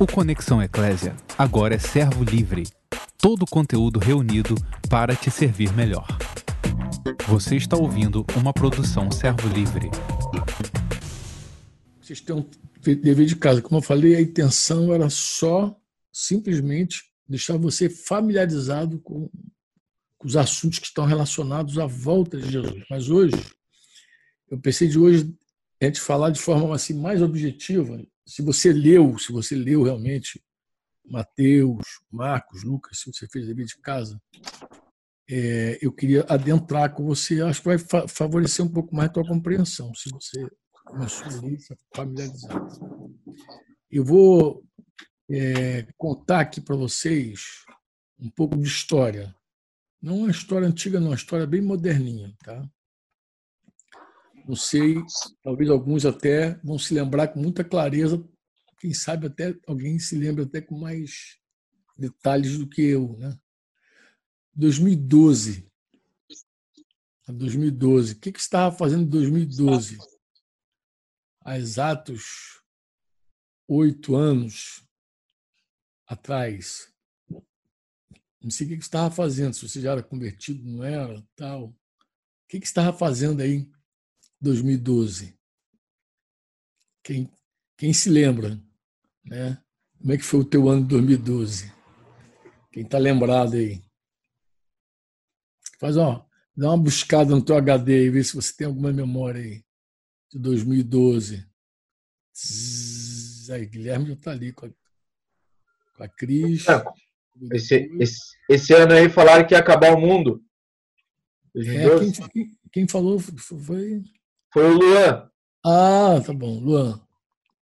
O Conexão Eclésia agora é servo livre. Todo o conteúdo reunido para te servir melhor. Você está ouvindo uma produção servo livre. Vocês têm um dever de casa. Como eu falei, a intenção era só, simplesmente, deixar você familiarizado com, os assuntos que estão relacionados à volta de Jesus. Mas hoje, eu pensei de hoje a gente falar de forma assim mais objetiva se você leu, se você leu realmente Mateus, Marcos, Lucas, se você fez dever de casa, é, eu queria adentrar com você. Acho que vai fa favorecer um pouco mais a tua compreensão, se você começou a familiarizar. Eu vou é, contar aqui para vocês um pouco de história. Não uma história antiga, não, uma história bem moderninha, tá? Não sei, talvez alguns até vão se lembrar com muita clareza, quem sabe até alguém se lembra até com mais detalhes do que eu, né? 2012. 2012. O que, que estava fazendo em 2012? Há exatos oito anos atrás. Não sei o que, que estava fazendo, se você já era convertido, não era, tal. O que, que estava fazendo aí 2012. Quem, quem se lembra? Né? Como é que foi o teu ano de 2012? Quem está lembrado aí? Faz ó, dá uma buscada no teu HD e vê se você tem alguma memória aí de 2012. Zzz, aí, Guilherme já está ali com a, com a Cris. É, esse, esse, esse, ano aí falaram que ia acabar o mundo. É, quem, quem, falou foi foi o Luan. Ah, tá bom, Luan.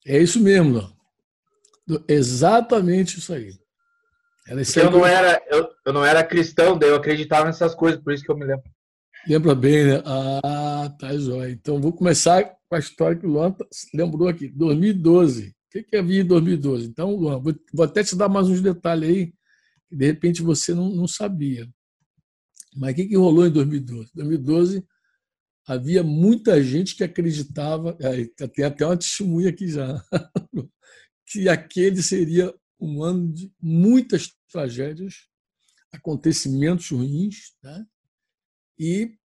É isso mesmo, Luan. Exatamente isso aí. Era eu, não era, eu, eu não era cristão, daí eu acreditava nessas coisas, por isso que eu me lembro. Lembra bem, né? Ah, tá jóia. Então vou começar com a história que o Luan lembrou aqui. 2012. O que, que havia em 2012? Então, Luan, vou, vou até te dar mais uns detalhes aí, que de repente você não, não sabia. Mas o que, que rolou em 2012? 2012 havia muita gente que acreditava, tem até uma testemunha aqui já, que aquele seria um ano de muitas tragédias, acontecimentos ruins, né? e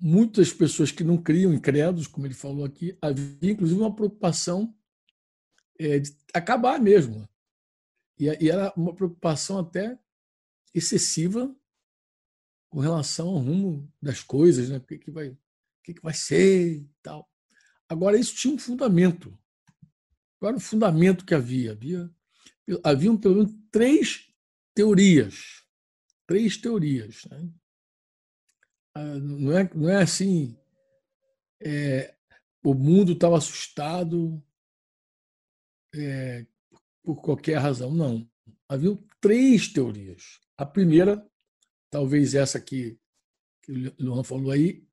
muitas pessoas que não criam, incrédulos, como ele falou aqui, havia inclusive uma preocupação é, de acabar mesmo. E, era uma preocupação até excessiva com relação ao rumo das coisas, né? O que, que vai que, que vai ser e tal. Agora, isso tinha um fundamento. Qual era o fundamento que havia? Havia haviam pelo menos três teorias. Três teorias. Né? Ah, não, é, não é assim. É, o mundo estava assustado é, por qualquer razão. Não. Haviam três teorias. A primeira, talvez essa que, que o Luan falou aí,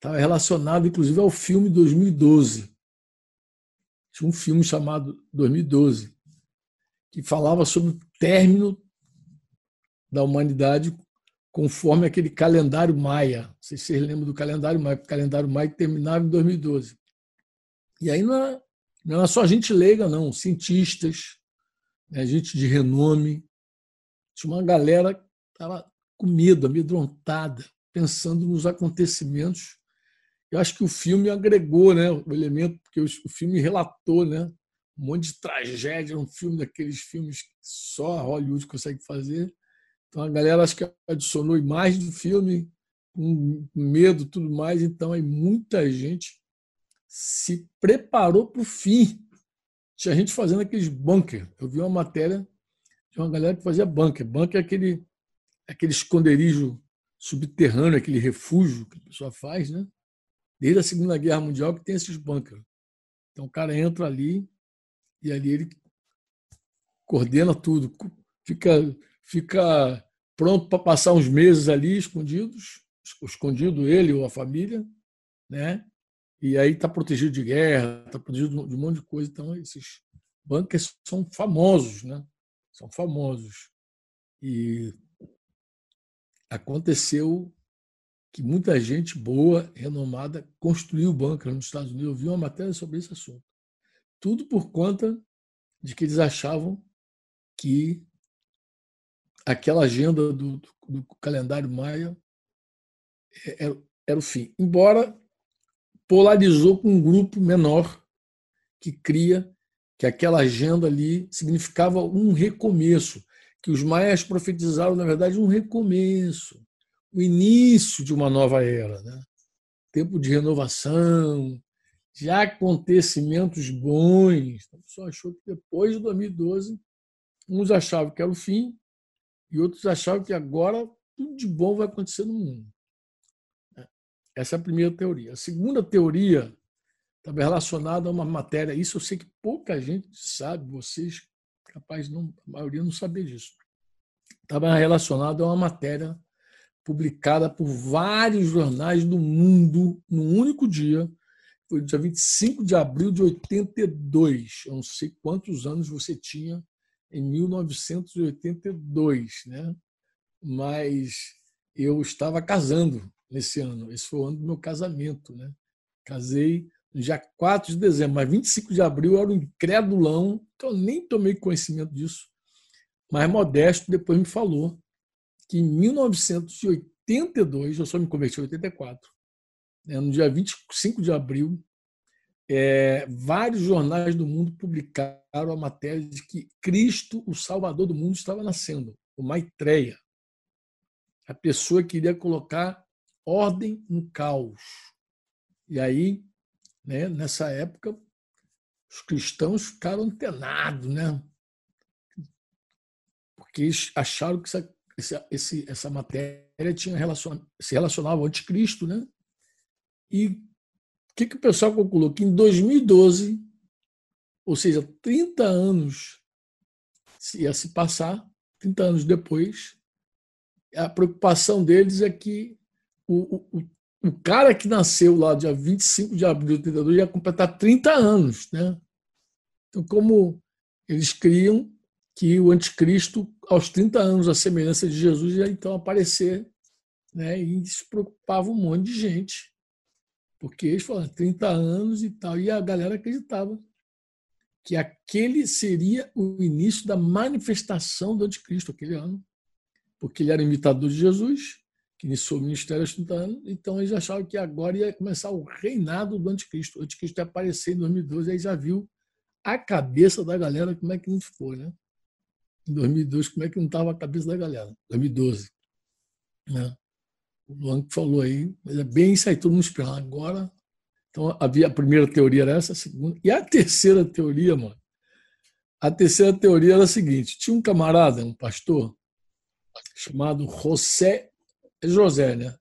Estava relacionado, inclusive, ao filme 2012. Tinha um filme chamado 2012, que falava sobre o término da humanidade conforme aquele calendário maia. Não sei se vocês lembram do calendário maia, o calendário maia terminava em 2012. E aí não era, não era só gente leiga, não, cientistas, né, gente de renome. Tinha uma galera que estava com medo, amedrontada, pensando nos acontecimentos eu acho que o filme agregou né, o elemento, porque o filme relatou né, um monte de tragédia, um filme daqueles filmes que só Hollywood consegue fazer. Então a galera acho que adicionou imagem do filme, com medo tudo mais. Então aí muita gente se preparou para o fim. Tinha gente fazendo aqueles bunker. Eu vi uma matéria de uma galera que fazia bunker. Bunker é aquele, aquele esconderijo subterrâneo, aquele refúgio que a pessoa faz, né? Desde a Segunda Guerra Mundial que tem esses bunkers. Então o cara entra ali e ali ele coordena tudo, fica fica pronto para passar uns meses ali escondidos, escondido ele ou a família, né? E aí está protegido de guerra, está protegido de um monte de coisa. Então esses bunkers são famosos, né? São famosos. E aconteceu que muita gente boa, renomada, construiu bunker nos Estados Unidos. Eu vi uma matéria sobre esse assunto. Tudo por conta de que eles achavam que aquela agenda do, do, do calendário maia era, era o fim. Embora polarizou com um grupo menor que cria que aquela agenda ali significava um recomeço, que os maias profetizaram, na verdade, um recomeço, o início de uma nova era, né? tempo de renovação, de acontecimentos bons. A pessoa achou que depois de 2012, uns achavam que era o fim e outros achavam que agora tudo de bom vai acontecer no mundo. Essa é a primeira teoria. A segunda teoria estava relacionada a uma matéria. Isso eu sei que pouca gente sabe, vocês, capaz, não, a maioria não saber disso. Estava relacionado a uma matéria publicada por vários jornais do mundo num único dia. Foi dia 25 de abril de 82. Eu não sei quantos anos você tinha em 1982, né? Mas eu estava casando nesse ano. Esse foi o ano do meu casamento, né? Casei no dia 4 de dezembro, mas 25 de abril eu era um incrédulão, então eu nem tomei conhecimento disso. Mas Modesto depois me falou que em 1982, eu só me converti em 84, né, no dia 25 de abril, é, vários jornais do mundo publicaram a matéria de que Cristo, o Salvador do mundo, estava nascendo, o Maitreya. A pessoa queria colocar ordem no caos. E aí né? Nessa época, os cristãos ficaram antenados, né? porque acharam que essa, essa, essa matéria tinha relacion, se relacionava ao anticristo. Né? E o que, que o pessoal concluiu? Que em 2012, ou seja, 30 anos ia se passar, 30 anos depois, a preocupação deles é que o, o, o cara que nasceu lá dia 25 de abril de 82 ia completar 30 anos. Né? Então, como eles criam que o anticristo, aos 30 anos, a semelhança de Jesus, ia então aparecer. Né? E isso preocupava um monte de gente. Porque eles falaram 30 anos e tal, e a galera acreditava que aquele seria o início da manifestação do anticristo aquele ano, porque ele era imitador de Jesus, que iniciou o ministério aos 30 anos, então eles achavam que agora ia começar o reinado do anticristo. O anticristo ia aparecer em 2012, aí já viu a cabeça da galera como é que não ficou, né? Em 2002, como é que não estava a cabeça da galera? 2012. Né? O Luan que falou aí, mas é bem isso aí, todo mundo esperando. Agora, então havia a primeira teoria era essa, a segunda. E a terceira teoria, mano, a terceira teoria era a seguinte: tinha um camarada, um pastor, chamado José é José, né?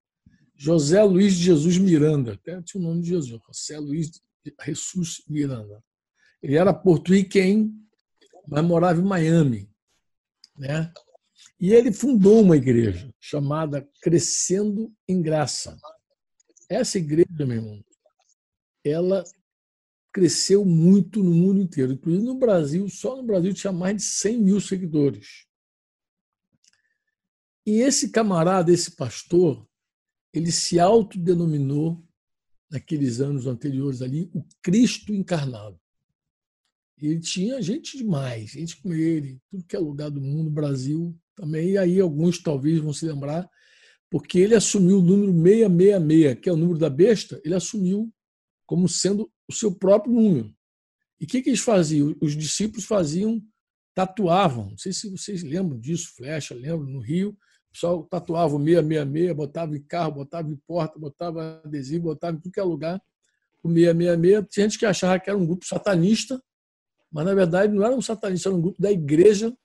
José Luiz de Jesus Miranda, até tinha o nome de Jesus, José Luiz de Jesus Miranda. Ele era porto-riquenho, mas morava em Miami, né? E ele fundou uma igreja chamada Crescendo em Graça. Essa igreja, meu irmão, ela cresceu muito no mundo inteiro, inclusive no Brasil, só no Brasil tinha mais de 100 mil seguidores. E esse camarada, esse pastor, ele se autodenominou, naqueles anos anteriores ali, o Cristo encarnado. Ele tinha gente demais, gente com ele, tudo que é lugar do mundo, Brasil também. E aí alguns talvez vão se lembrar, porque ele assumiu o número 666, que é o número da besta, ele assumiu como sendo o seu próprio número. E o que, que eles faziam? Os discípulos faziam, tatuavam, não sei se vocês lembram disso, flecha, lembram, no Rio, o pessoal tatuava o 666, botava em carro, botava em porta, botava adesivo, botava em tudo é lugar. O 666. Tinha gente que achava que era um grupo satanista, mas na verdade não era um satanista, era um grupo da igreja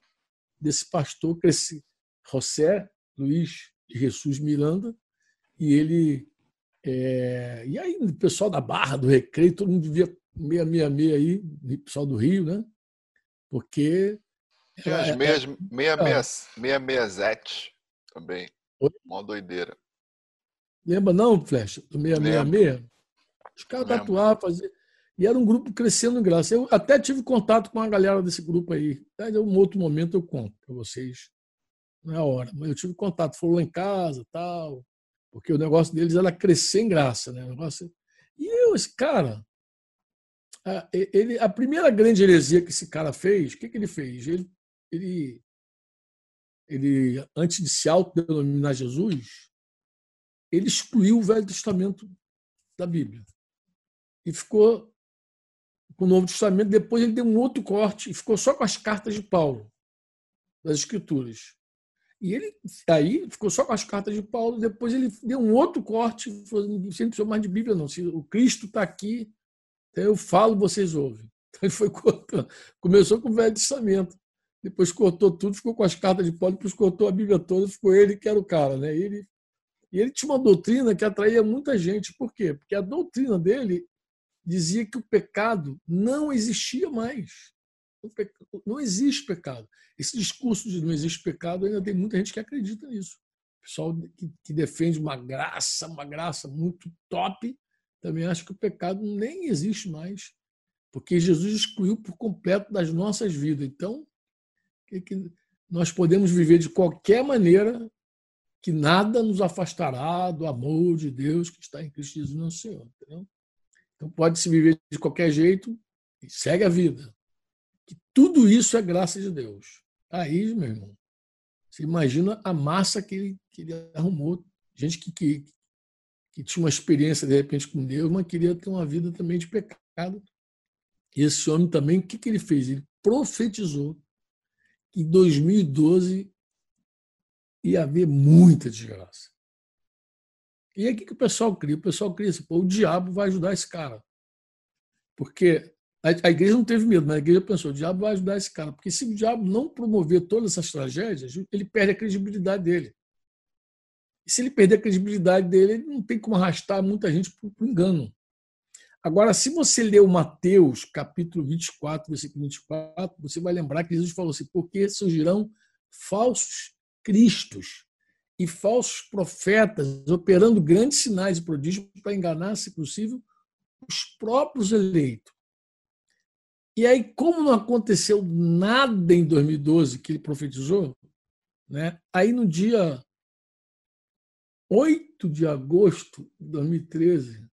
desse pastor, esse José Luiz de Jesus Miranda, e ele. É... e aí, o pessoal da Barra, do Recreio, todo mundo via 666 aí, o pessoal do Rio, né? Porque. Tinha as 667 também. Oi? Mó doideira. Lembra não, Flecha? Do 666? Os caras tatuavam, faziam. E era um grupo crescendo em graça. Eu até tive contato com a galera desse grupo aí. Em um outro momento eu conto para vocês. Não é a hora. Mas eu tive contato. Foram lá em casa tal. Porque o negócio deles era crescer em graça. Né? negócio... E eu, esse cara, ele, a primeira grande heresia que esse cara fez, o que, que ele fez? Ele, ele, ele antes de se autodenominar Jesus, ele excluiu o Velho Testamento da Bíblia e ficou com o Novo Testamento. Depois ele deu um outro corte e ficou só com as cartas de Paulo, das Escrituras. E ele aí ficou só com as cartas de Paulo. Depois ele deu um outro corte, falou, não precisa mais de Bíblia, não. Se o Cristo está aqui, então eu falo, vocês ouvem. Então ele foi cortando. Começou com o Velho Testamento. Depois cortou tudo, ficou com as cartas de Paulo, depois cortou a Bíblia toda, ficou ele que era o cara. Né? Ele, e ele tinha uma doutrina que atraía muita gente. Por quê? Porque a doutrina dele dizia que o pecado não existia mais. Não existe pecado. Esse discurso de não existe pecado ainda tem muita gente que acredita nisso. O pessoal que, defende uma graça, uma graça muito top, também acha que o pecado nem existe mais, porque Jesus excluiu por completo das nossas vidas. Então, que, que nós podemos viver de qualquer maneira que nada nos afastará do amor de Deus que está em Cristo Jesus, nosso Senhor. Entendeu? Então, pode se viver de qualquer jeito e segue a vida que tudo isso é graça de Deus. Aí, meu irmão, você imagina a massa que ele, que ele arrumou. Gente que, que, que tinha uma experiência, de repente, com Deus, mas queria ter uma vida também de pecado. E esse homem também, o que, que ele fez? Ele profetizou que em 2012 ia haver muita desgraça. E aí o que, que o pessoal cria? O pessoal cria assim, pô, o diabo vai ajudar esse cara. Porque a, igreja não teve medo, mas a igreja pensou: o diabo vai ajudar esse cara, porque se o diabo não promover todas essas tragédias, ele perde a credibilidade dele. E se ele perder a credibilidade dele, ele não tem como arrastar muita gente para o engano. Agora, se você ler o Mateus, capítulo 24, versículo 24, você vai lembrar que Jesus falou assim: porque surgirão falsos cristos e falsos profetas, operando grandes sinais e prodígios para enganar, se possível, os próprios eleitos. E aí, como não aconteceu nada em 2012 que ele profetizou, né? aí no dia 8 de agosto de 2013,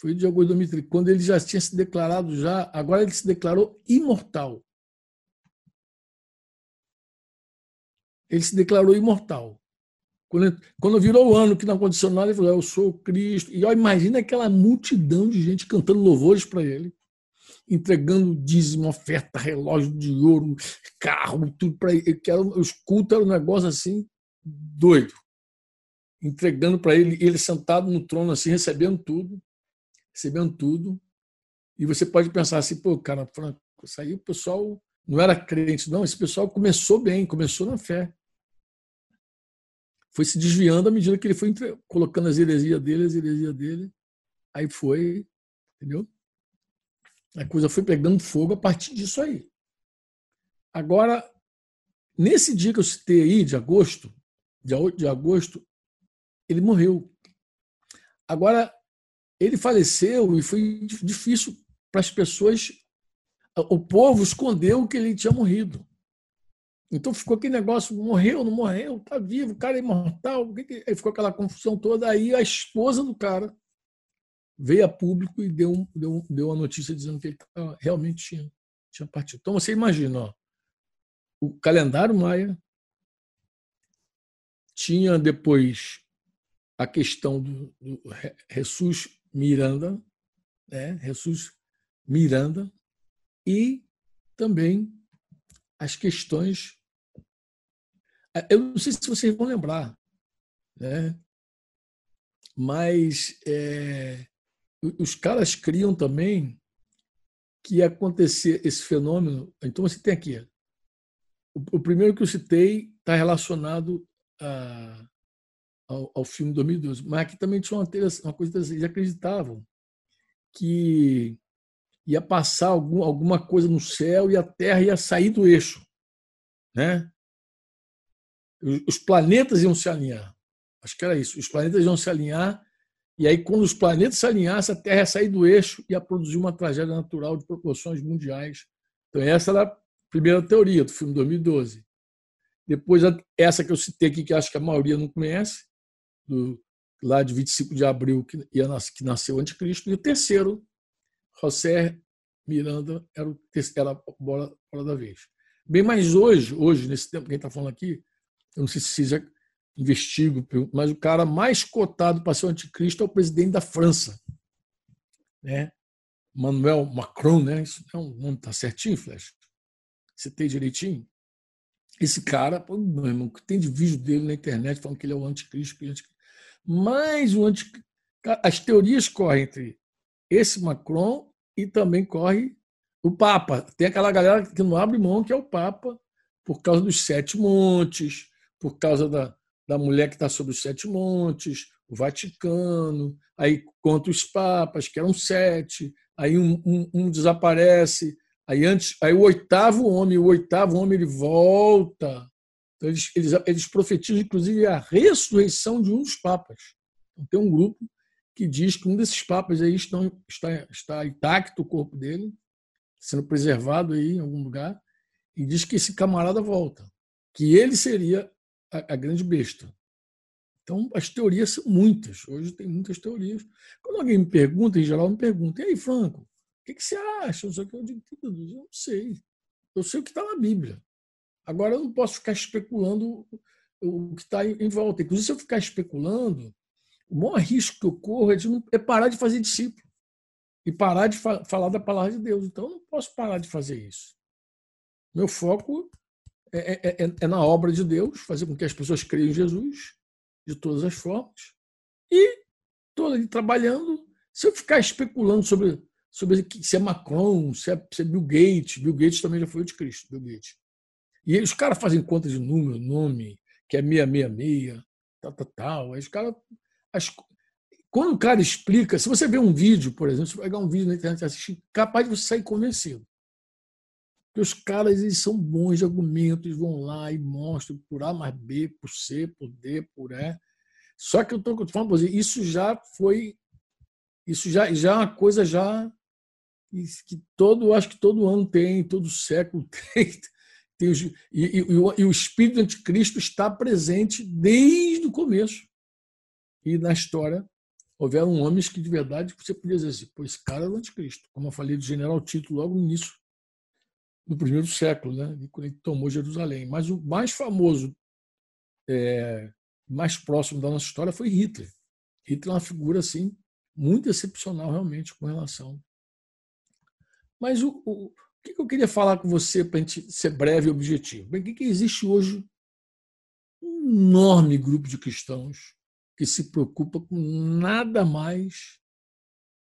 foi de agosto de 2013, quando ele já tinha se declarado já, agora ele se declarou imortal. Ele se declarou imortal. Quando, virou o ano que não aconteceu nada, ele falou: Eu sou Cristo. E imagina aquela multidão de gente cantando louvores para ele entregando dízimo, oferta, relógio de ouro, carro, tudo para ele. Que era, os cultos eram um negócio assim doido. Entregando para ele, ele sentado no trono assim, recebendo tudo, recebendo tudo. E você pode pensar assim, pô, cara, Franco, isso aí o pessoal não era crente, não. Esse pessoal começou bem, começou na fé. Foi se desviando à medida que ele foi colocando as heresias dele, as heresias dele. Aí foi, entendeu? A coisa foi pegando fogo a partir disso aí. Agora, nesse dia que eu citei aí, de agosto, dia 8 de agosto, ele morreu. Agora, ele faleceu e foi difícil para as pessoas. O povo escondeu que ele tinha morrido. Então ficou aquele negócio: morreu, não morreu, está vivo, o cara é imortal. Aí ficou aquela confusão toda. Aí a esposa do cara veio a público e deu, deu, deu a notícia dizendo que ele realmente tinha, tinha partido. Então você imagina, ó, o calendário maia tinha depois a questão do, do Jesus Miranda, né? Jesus Miranda, e também as questões. Eu não sei se vocês vão lembrar, né? mas é, os caras criam também que ia acontecer esse fenômeno. Então, você tem aqui. O, primeiro que eu citei está relacionado a, ao, ao, filme 2012, mas aqui também tinha uma, uma coisa interessante. Eles acreditavam que ia passar algum, alguma coisa no céu e a Terra ia sair do eixo. Né? Os planetas iam se alinhar. Acho que era isso. Os planetas iam se alinhar e aí, quando os planetas se alinhassem, a Terra ia sair do eixo e ia produzir uma tragédia natural de proporções mundiais. Então, essa era a primeira teoria do filme 2012. Depois, essa que eu citei aqui, que acho que a maioria não conhece, do, lá de 25 de abril, que, que nasceu o anticristo. E o terceiro, José Miranda, era, o, era a bola, bola da vez. Bem, mas hoje, hoje, nesse tempo que a gente está falando aqui, eu não sei se já investigo, mas o cara mais cotado para ser o anticristo é o presidente da França. Né? Manuel Macron, né? Isso não, não tá certinho, Flash? Você tem direitinho? Esse cara, pô, meu irmão, que tem de vídeo dele na internet falando que ele é o anticristo, que é o anticristo. Mas o anticristo, as teorias correm entre esse Macron e também corre o Papa. Tem aquela galera que não abre mão, que é o Papa, por causa dos sete montes, por causa da, da mulher que está sobre os sete montes, o Vaticano, aí contra os papas, que eram sete, aí um, um, um, desaparece, aí antes, aí o oitavo homem, o oitavo homem ele volta. Então eles, eles, eles profetizam, inclusive, a ressurreição de um dos papas. Então, tem um grupo que diz que um desses papas aí estão, está, está intacto o corpo dele, sendo preservado aí em algum lugar, e diz que esse camarada volta, que ele seria a, a grande besta. Então, as teorias são muitas. Hoje tem muitas teorias. Quando alguém me pergunta, em geral me pergunta, e aí, Franco, o que, que você acha? Eu digo, eu não sei. Eu sei o que está na Bíblia. Agora, eu não posso ficar especulando o que está em volta. Inclusive, se eu ficar especulando, o maior risco que eu corro é, de não, é parar de fazer discípulo e parar de fa falar da palavra de Deus. Então, eu não posso parar de fazer isso. Meu foco é, é, é, é na obra de Deus, fazer com que as pessoas creiam em Jesus de todas as formas. E estou ali trabalhando. Se eu ficar especulando sobre, sobre se é Macron, se é, se é Bill Gates, Bill Gates também já foi de Cristo, Bill Gates. E os caras fazem conta de número, nome, que é 666, tal, tal, tal. Aí os caras. As, quando o cara explica, se você vê um vídeo, por exemplo, você pegar um vídeo na internet e assistir, capaz de você sair convencido. Porque os caras eles são bons de argumentos, vão lá e mostram por A mais B, por C, por D, por E. Só que eu estou falando isso já foi. Isso já, já é uma coisa já que todo, acho que todo ano tem, todo século tem. tem os, e, e, e, o, e o espírito anticristo está presente desde o começo. E na história houveram homens que de verdade você podia dizer assim, pô, esse cara é o anticristo. Como eu falei do general Tito logo no início no primeiro século, né? quando ele tomou Jerusalém. Mas o mais famoso, é, mais próximo da nossa história foi Hitler. Hitler é uma figura assim muito excepcional realmente com relação. Mas o, o, o que eu queria falar com você para a gente ser breve e objetivo? Bem, que, que existe hoje um enorme grupo de cristãos que se preocupa com nada mais,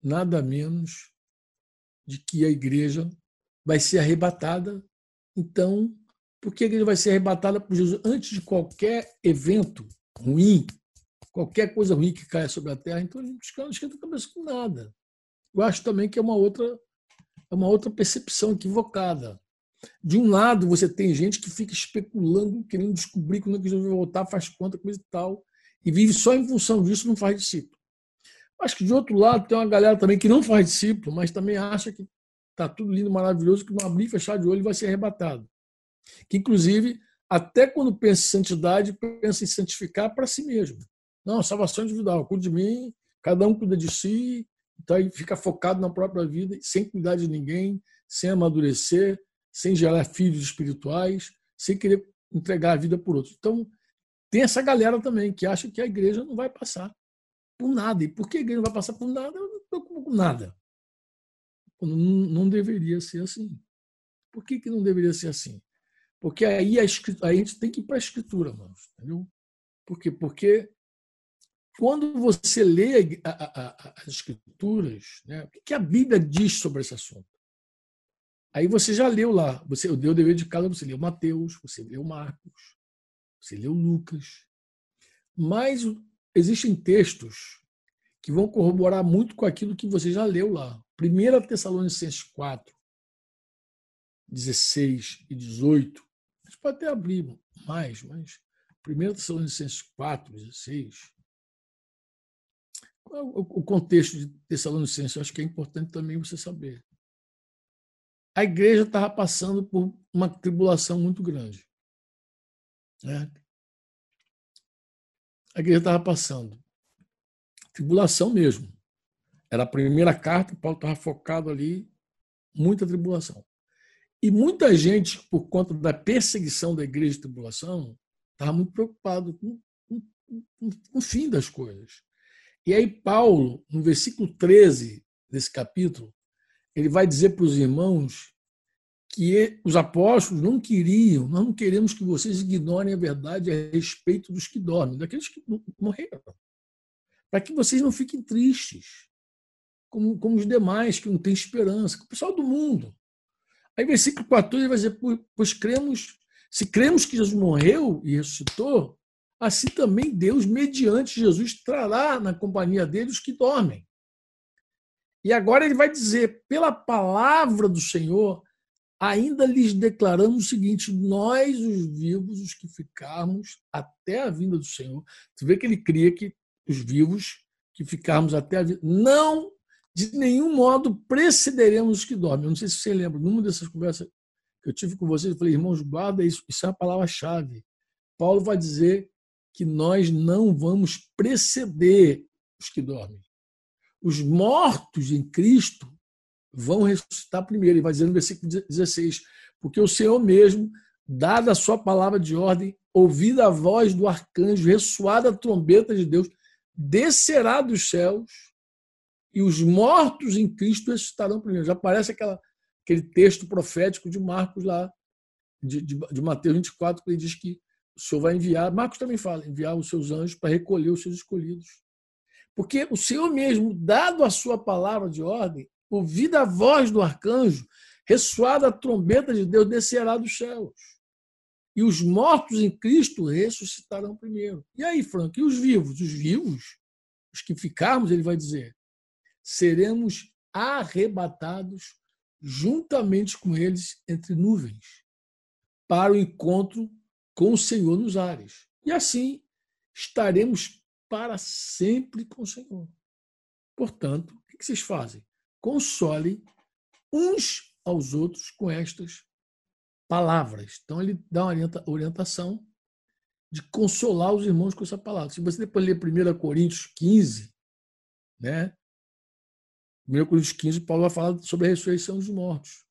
nada menos de que a igreja vai ser arrebatada. Então, por que a igreja vai ser arrebatada por Jesus antes de qualquer evento ruim, qualquer coisa ruim que caia sobre a terra? Então, a gente não esquenta a cabeça com nada. Eu acho também que é uma outra, é uma outra percepção equivocada. De um lado, você tem gente que fica especulando, querendo descobrir quando Jesus vai voltar, faz conta, coisa e tal, e vive só em função disso, não faz discípulo. Acho que, de outro lado, tem uma galera também que não faz discípulo, mas também acha que Está tudo lindo, maravilhoso, que não abrir e fechar de olho vai ser arrebatado. Que, inclusive, até quando pensa em santidade, pensa em santificar para si mesmo. Não, salvação individual, cuide de mim, cada um cuida de si, então aí fica focado na própria vida, sem cuidar de ninguém, sem amadurecer, sem gerar filhos espirituais, sem querer entregar a vida por outros. Então, tem essa galera também que acha que a igreja não vai passar por nada. E por que a igreja não vai passar por nada? Eu não preocupo com nada. Não, não deveria ser assim. Por que, que não deveria ser assim? Porque aí a, a gente tem que ir para a escritura, mano, entendeu? Por quê? Porque quando você lê a, a, as escrituras, né, o que a Bíblia diz sobre esse assunto? Aí você já leu lá, você deu o dever de casa, você leu Mateus, você leu Marcos, você leu Lucas. Mas existem textos que vão corroborar muito com aquilo que você já leu lá. 1 Tessalonicenses 4, 16 e 18. A gente pode até abrir mais, mas 1 Tessalonicenses 4, 16. Qual é o contexto de Tessalonicenses? Eu acho que é importante também você saber. A igreja estava passando por uma tribulação muito grande. Né? A igreja estava passando. Tribulação mesmo. Era a primeira carta, Paulo estava focado ali, muita tribulação. E muita gente, por conta da perseguição da igreja de tribulação, estava muito preocupado com, com, com, com o fim das coisas. E aí, Paulo, no versículo 13 desse capítulo, ele vai dizer para os irmãos que os apóstolos não queriam, não queremos que vocês ignorem a verdade a respeito dos que dormem, daqueles que morreram, para que vocês não fiquem tristes, como, como os demais que não têm esperança, o pessoal do mundo. Aí, versículo 14, ele vai dizer: Pois cremos, se cremos que Jesus morreu e ressuscitou, assim também Deus, mediante Jesus, trará na companhia dele os que dormem. E agora ele vai dizer: pela palavra do Senhor, ainda lhes declaramos o seguinte: nós, os vivos, os que ficarmos até a vinda do Senhor. Você vê que ele cria que os vivos que ficarmos até a vinda, não de nenhum modo precederemos os que dormem. Eu não sei se você lembra, numa dessas conversas que eu tive com vocês, eu falei, irmãos, guarda isso, isso é a palavra-chave. Paulo vai dizer que nós não vamos preceder os que dormem. Os mortos em Cristo vão ressuscitar primeiro. Ele vai dizer no versículo 16: Porque o Senhor mesmo, dada a sua palavra de ordem, ouvida a voz do arcanjo, ressoada a trombeta de Deus, descerá dos céus e os mortos em Cristo ressuscitarão primeiro. Já parece aquela, aquele texto profético de Marcos lá, de, de, de Mateus 24, que ele diz que o Senhor vai enviar, Marcos também fala, enviar os seus anjos para recolher os seus escolhidos. Porque o Senhor mesmo, dado a sua palavra de ordem, ouvida a voz do arcanjo, ressoada a trombeta de Deus, descerá dos céus. E os mortos em Cristo ressuscitarão primeiro. E aí, Frank, e os vivos? Os vivos, os que ficarmos, ele vai dizer, seremos arrebatados juntamente com eles entre nuvens, para o encontro com o Senhor nos ares. E assim estaremos para sempre com o Senhor. Portanto, o que vocês fazem? Consolem uns aos outros com estas palavras. Então, ele dá uma orientação de consolar os irmãos com essa palavra. Se você depois ler 1 Coríntios 15, né, 1 Coríntios 15, Paulo vai falar sobre a ressurreição dos mortos.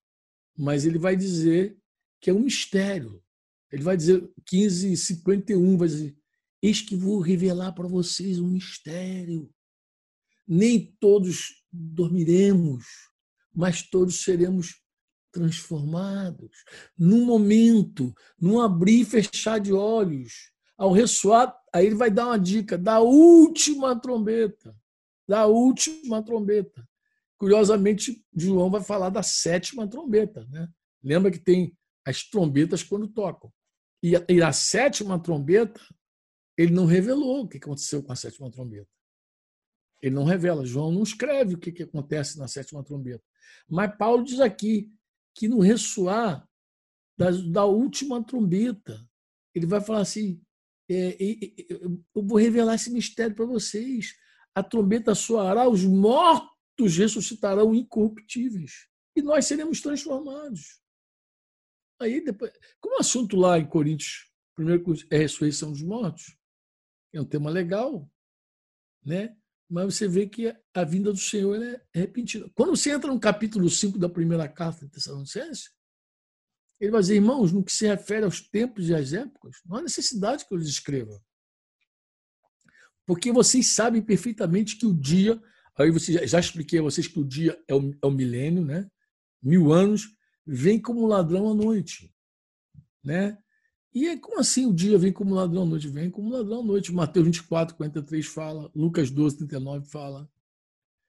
Mas ele vai dizer que é um mistério. Ele vai dizer, 15, 51, vai dizer: Eis que vou revelar para vocês um mistério. Nem todos dormiremos, mas todos seremos transformados. Num momento, num abrir e fechar de olhos, ao ressoar, aí ele vai dar uma dica da última trombeta. Da última trombeta. Curiosamente, João vai falar da sétima trombeta. Né? Lembra que tem as trombetas quando tocam. E a, e a sétima trombeta, ele não revelou o que aconteceu com a sétima trombeta. Ele não revela. João não escreve o que, que acontece na sétima trombeta. Mas Paulo diz aqui que no ressoar da, da última trombeta, ele vai falar assim: é, eu vou revelar esse mistério para vocês. A trombeta soará, os mortos ressuscitarão incorruptíveis e nós seremos transformados. Aí depois, como o assunto lá em Coríntios, primeiro é a ressurreição dos mortos, é um tema legal, né? Mas você vê que a vinda do Senhor é repentina. Quando você entra no capítulo 5 da primeira carta de Tessalonicenses, ele vai dizer, irmãos, no que se refere aos tempos e às épocas, não há necessidade que eu lhes escreva. Porque vocês sabem perfeitamente que o dia Aí você já, expliquei a vocês que o dia é o, é o milênio, né? Mil anos vem como ladrão à noite, né? E é como assim o dia vem como ladrão à noite? Vem como ladrão à noite. Mateus 24, 43 fala, Lucas 12, 39 fala.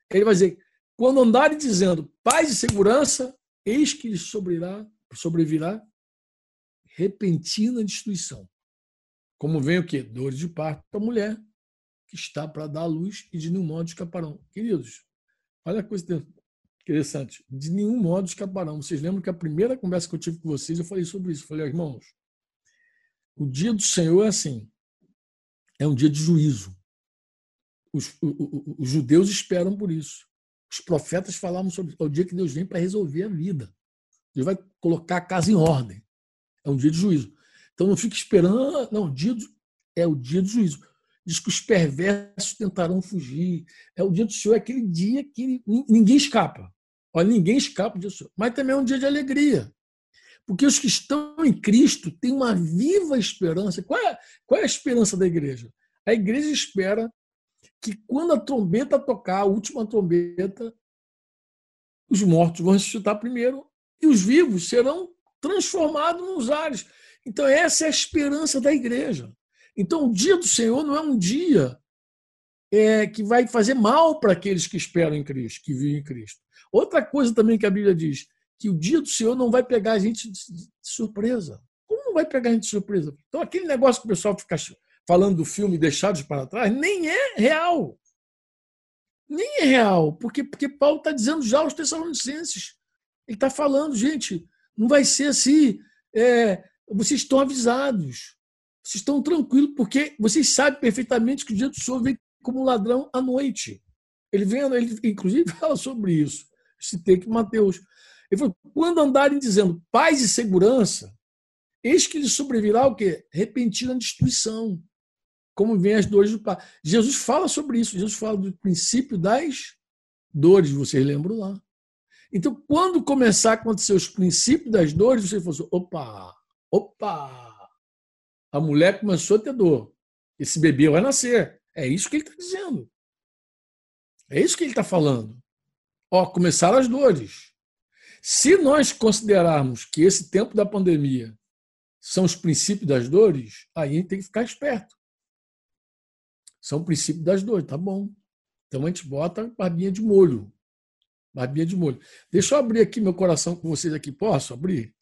Ele vai dizer: quando andarem dizendo paz e segurança, eis que lhes sobrevirá, sobrevirá repentina destruição. Como vem o quê? Dores de parto para a mulher, que está para dar luz e de nenhum modo escaparão. Queridos, olha a coisa interessante. De nenhum modo escaparão. Vocês lembram que a primeira conversa que eu tive com vocês, eu falei sobre isso. Eu falei, irmãos, o dia do Senhor é assim. É um dia de juízo. Os, os, judeus esperam por isso. Os profetas falavam sobre é o dia que Deus vem para resolver a vida. Deus vai colocar a casa em ordem. É um dia de juízo. Então não fique esperando, não, dia do, é o dia do juízo diz que os perversos tentarão fugir. É o dia do Senhor, é aquele dia que ninguém escapa. Olha, ninguém escapa do Senhor. Mas também é um dia de alegria. Porque os que estão em Cristo têm uma viva esperança. Qual é, qual é a esperança da igreja? A igreja espera que quando a trombeta tocar, a última trombeta, os mortos vão ressuscitar primeiro e os vivos serão transformados nos ares. Então, essa é a esperança da igreja. Então, o dia do Senhor não é um dia é, que vai fazer mal para aqueles que esperam em Cristo, que vivem em Cristo. Outra coisa também que a Bíblia diz, que o dia do Senhor não vai pegar a gente de surpresa. Como não vai pegar a gente de surpresa? Então, aquele negócio que o pessoal fica falando do filme Deixados para Trás, nem é real. Nem é real, porque, porque Paulo está dizendo já aos Tessalonicenses. Ele está falando, gente, não vai ser assim. É, vocês estão avisados. Vocês estão tranquilos, porque vocês sabem perfeitamente que o dia do Senhor vem como ladrão à noite. Ele vem, ele inclusive fala sobre isso. Citei que Mateus. Ele falou: quando andarem dizendo paz e segurança, eis que lhes sobrevirá o quê? Repentina destruição. Como vem as dores do Pai. Jesus fala sobre isso. Jesus fala do princípio das dores, vocês lembram lá. Então, quando começar a acontecer os princípios das dores, você falou assim, opa, opa, a mulher começou a ter dor. Esse bebê vai nascer. É isso que ele está dizendo. É isso que ele está falando. Ó, começaram as dores. Se nós considerarmos que esse tempo da pandemia são os princípios das dores, aí a gente tem que ficar esperto. São princípios das dores, tá bom. Então a gente bota barbinha de molho. Barbinha de molho. Deixa eu abrir aqui meu coração com vocês aqui. Posso abrir?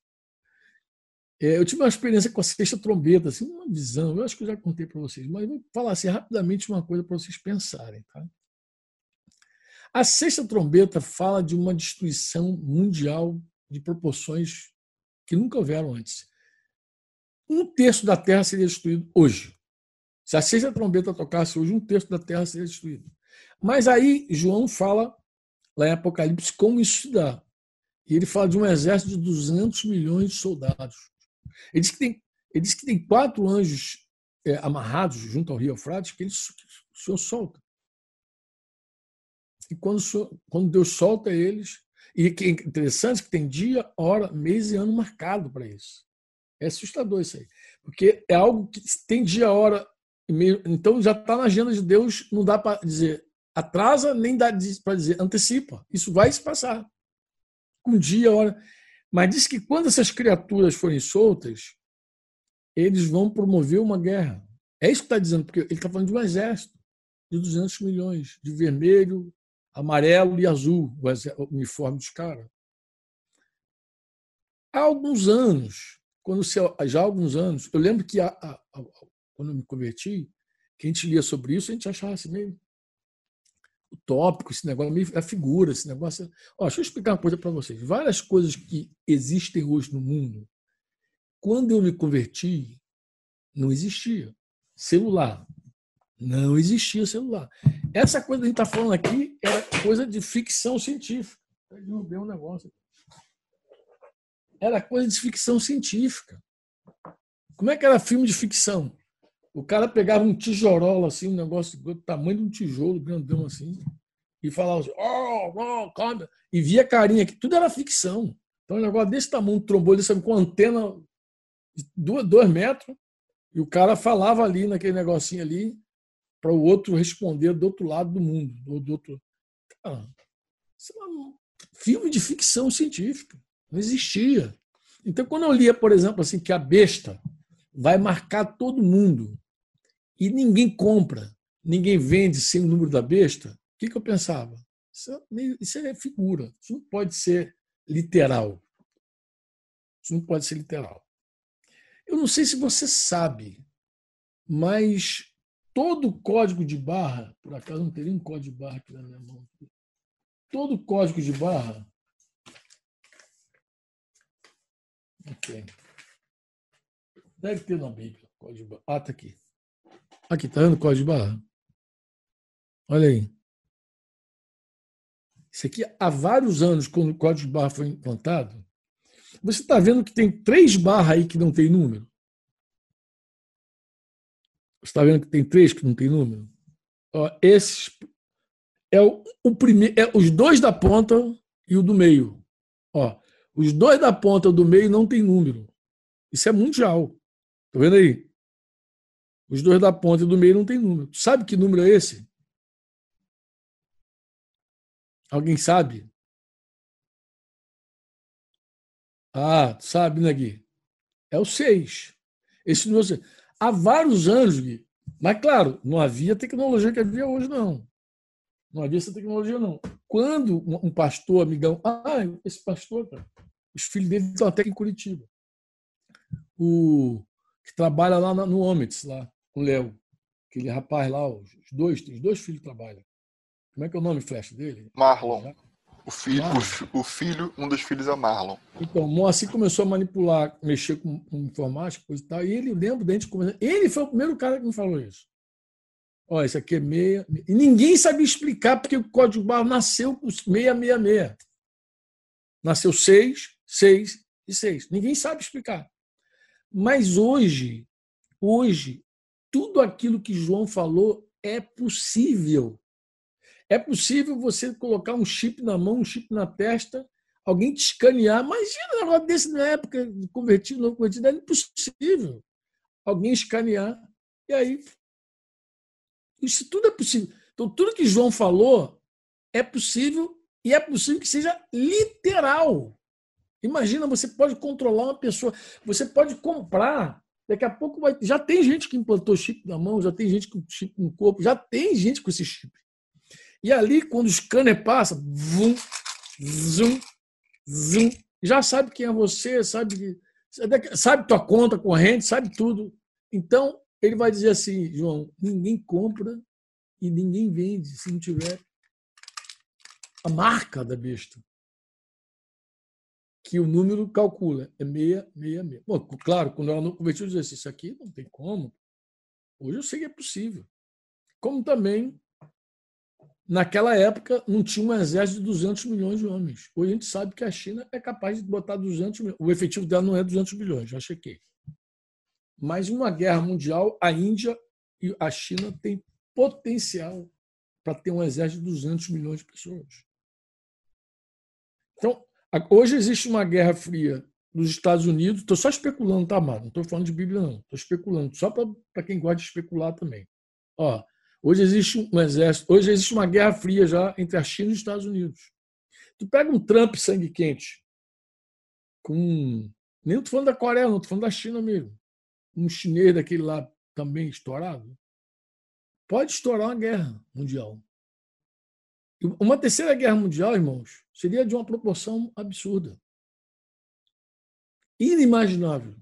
É, eu tive uma experiência com a sexta trombeta, assim, uma visão, eu acho que eu já contei para vocês, mas vou falar assim, rapidamente uma coisa para vocês pensarem. Tá? A sexta trombeta fala de uma destruição mundial de proporções que nunca houveram antes. Um terço da Terra seria destruído hoje. Se a sexta trombeta tocasse hoje, um terço da Terra seria destruído. Mas aí João fala, lá em Apocalipse, como isso se dá. E ele fala de um exército de 200 milhões de soldados. Ele diz que tem, ele diz que tem quatro anjos é, amarrados junto ao rio Eufrates que, ele, que o Senhor solta. E quando, quando Deus solta eles, e que é interessante que tem dia, hora, mês e ano marcado para isso. É assustador isso aí. Porque é algo que tem dia, hora meio. Então já está na agenda de Deus, não dá para dizer atrasa, nem dá para dizer antecipa. Isso vai se passar. Com dia, hora. Mas diz que quando essas criaturas forem soltas, eles vão promover uma guerra. É isso que está dizendo, porque ele está falando de um exército de 200 milhões, de vermelho, amarelo e azul, o uniforme dos caras. Há alguns anos, quando já há alguns anos, eu lembro que a, a, a, quando eu me converti, que a gente lia sobre isso, a gente achava assim meio utópico, esse negócio, a figura, esse negócio. Ó, deixa eu explicar uma coisa para vocês. Várias coisas que existem hoje no mundo, quando eu me converti, não existia. Celular. Não existia celular. Essa coisa que a gente está falando aqui era coisa de ficção científica. Eu derrubei um negócio. Era coisa de ficção científica. Como é que era filme de ficção? O cara pegava um tijolão assim, um negócio do tamanho de um tijolo grandão assim, e falava assim, oh, oh, calma, e via carinha que tudo era ficção. Então, um negócio desse tamanho, um trombone desse, com antena de dois metros, e o cara falava ali naquele negocinho ali para o outro responder do outro lado do mundo. Do, outro... Cara, é um filme de ficção científica. Não existia. Então, quando eu lia, por exemplo, assim, que a besta vai marcar todo mundo e ninguém compra, ninguém vende sem o número da besta, o que, que eu pensava? Isso é, isso é figura, isso não pode ser literal. Isso não pode ser literal. Eu não sei se você sabe, mas todo código de barra, por acaso não teria um código de barra aqui na minha mão. Todo código de barra. Ok. Deve ter na Bíblia. Código de barra. Ah, está aqui. Aqui, está vendo o código de barra? Olha aí. Isso aqui, há vários anos, quando o código de barra foi implantado, você está vendo que tem três barras aí que não tem número? Você está vendo que tem três que não tem número? Ó, esses é o, o primeiro, é os dois da ponta e o do meio. Ó, Os dois da ponta do meio não tem número. Isso é mundial. Tá vendo aí? Os dois da ponta e do meio não tem número. Sabe que número é esse? Alguém sabe? Ah, sabe, né, Gui? É o 6. Esse número, é há vários anos, Gui. Mas, claro, não havia tecnologia que havia hoje, não. Não havia essa tecnologia, não. Quando um pastor, amigão, ah, esse pastor, cara, os filhos dele estão até em Curitiba. O que trabalha lá no Omits, lá, com o Léo. Aquele rapaz lá, os dois, os dois filhos trabalham. Como é que é o nome flash dele? Marlon. O filho, o, filho, um dos filhos é Marlon. Então, Moacir começou a manipular, mexer com, com informática coisa e tal, e ele, da gente conversando. Ele foi o primeiro cara que me falou isso. Olha, isso aqui é meia. E ninguém sabia explicar porque o código barra nasceu com 666. Nasceu 6, 6 e 6. Ninguém sabe explicar. Mas hoje, hoje, tudo aquilo que João falou é possível. É possível você colocar um chip na mão, um chip na testa, alguém te escanear. Imagina um negócio desse na época, convertido, não convertido, é impossível. Alguém escanear, e aí. Isso tudo é possível. Então, tudo que João falou é possível e é possível que seja literal. Imagina, você pode controlar uma pessoa, você pode comprar. Daqui a pouco vai. Já tem gente que implantou chip na mão, já tem gente com chip no corpo, já tem gente com esse chip. E ali, quando o scanner passa, vum, zoom, já sabe quem é você, sabe, sabe tua conta corrente, sabe tudo. Então, ele vai dizer assim, João, ninguém compra e ninguém vende se não tiver a marca da besta. Que o número calcula. É 666. Bom, claro, quando ela não convertiu, eu disse assim, isso aqui não tem como. Hoje eu sei que é possível. Como também Naquela época, não tinha um exército de 200 milhões de homens. Hoje a gente sabe que a China é capaz de botar 200 milhões. O efetivo dela não é 200 milhões, já chequei. Mas numa guerra mundial, a Índia e a China têm potencial para ter um exército de 200 milhões de pessoas. Então, hoje existe uma guerra fria nos Estados Unidos. Estou só especulando, tá, Amado? Não estou falando de Bíblia, não. Estou especulando, só para quem gosta de especular também. Ó, Hoje existe um exército, hoje existe uma guerra fria já entre a China e os Estados Unidos. Tu pega um Trump sangue quente, com. Nem estou falando da Coreia, não, estou falando da China mesmo. Um chinês daquele lá também estourado. Pode estourar uma guerra mundial. Uma terceira guerra mundial, irmãos, seria de uma proporção absurda. Inimaginável.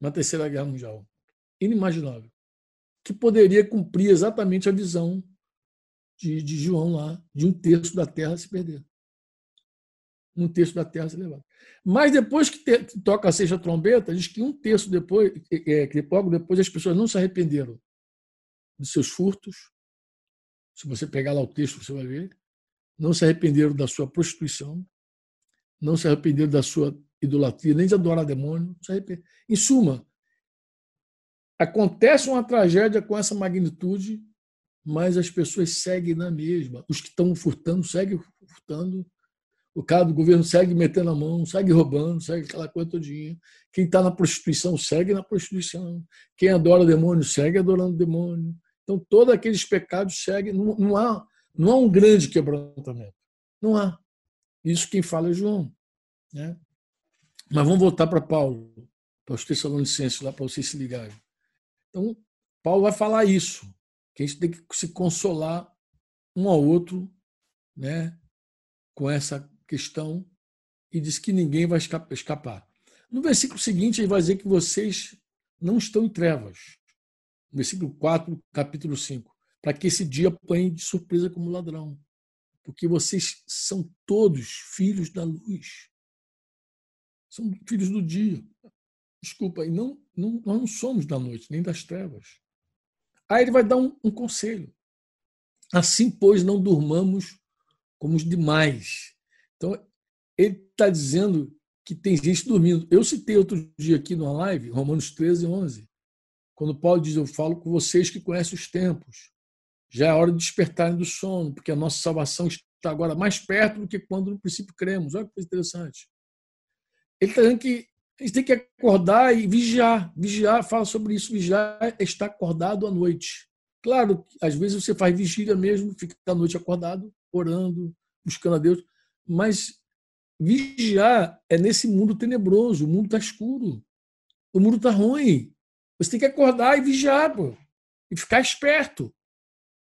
Uma terceira guerra mundial. Inimaginável que poderia cumprir exatamente a visão de, de João lá, de um terço da terra se perder. Um terço da terra se levar. Mas depois que, te, que toca a sexta trombeta, diz que um terço depois, é, que logo depois as pessoas não se arrependeram dos seus furtos. Se você pegar lá o texto, você vai ver. Não se arrependeram da sua prostituição, não se arrependeram da sua idolatria, nem de adorar demônio. Em suma, Acontece uma tragédia com essa magnitude, mas as pessoas seguem na mesma. Os que estão furtando seguem furtando. O cara do governo segue metendo a mão, segue roubando, segue aquela coisa todinha. Quem está na prostituição segue na prostituição. Quem adora demônio segue adorando demônio. Então, todos aqueles pecados seguem. Não, não, há, não há um grande quebrantamento. Não há. Isso quem fala é João. Né? Mas vamos voltar para Paulo, para os Tessalonicenses, lá para vocês se ligarem. Então, Paulo vai falar isso, que a gente tem que se consolar um ao outro né, com essa questão e diz que ninguém vai escapar. No versículo seguinte, ele vai dizer que vocês não estão em trevas. Versículo 4, capítulo 5. Para que esse dia apanhe de surpresa como ladrão. Porque vocês são todos filhos da luz. São filhos do dia. Desculpa, e não, não, nós não somos da noite, nem das trevas. Aí ele vai dar um, um conselho. Assim, pois, não durmamos como os demais. Então, ele está dizendo que tem gente dormindo. Eu citei outro dia aqui numa live, Romanos 13, 11, quando Paulo diz: Eu falo com vocês que conhecem os tempos. Já é hora de despertarem do sono, porque a nossa salvação está agora mais perto do que quando no princípio cremos. Olha que coisa interessante. ele está dizendo que a gente tem que acordar e vigiar. Vigiar, fala sobre isso. Vigiar é estar acordado à noite. Claro, às vezes você faz vigília mesmo, fica à noite acordado, orando, buscando a Deus. Mas vigiar é nesse mundo tenebroso. O mundo está escuro. O mundo está ruim. Você tem que acordar e vigiar, pô, e ficar esperto.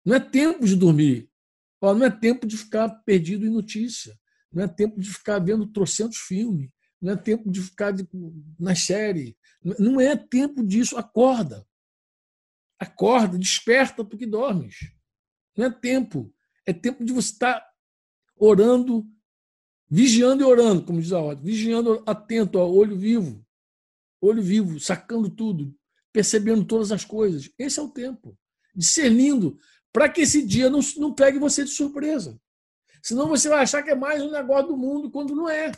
Não é tempo de dormir. Não é tempo de ficar perdido em notícia. Não é tempo de ficar vendo trocentos filmes. Não é tempo de ficar de, na série. Não é tempo disso. Acorda. Acorda, desperta porque dormes. Não é tempo. É tempo de você estar orando, vigiando e orando, como diz a ordem. Vigiando, atento, ó, olho vivo. Olho vivo, sacando tudo, percebendo todas as coisas. Esse é o tempo. Discernindo, para que esse dia não, não pegue você de surpresa. Senão você vai achar que é mais um negócio do mundo quando não é.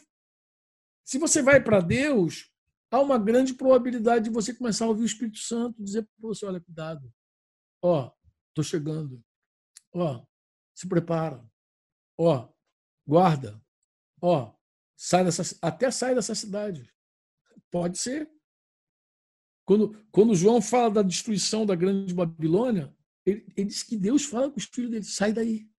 Se você vai para Deus, há uma grande probabilidade de você começar a ouvir o Espírito Santo dizer para você: olha, cuidado. Ó, estou chegando. Ó, se prepara. Ó, guarda. Ó, sai dessa, até sai dessa cidade. Pode ser. Quando, quando João fala da destruição da grande Babilônia, ele, ele diz que Deus fala com os filhos dele: sai daí.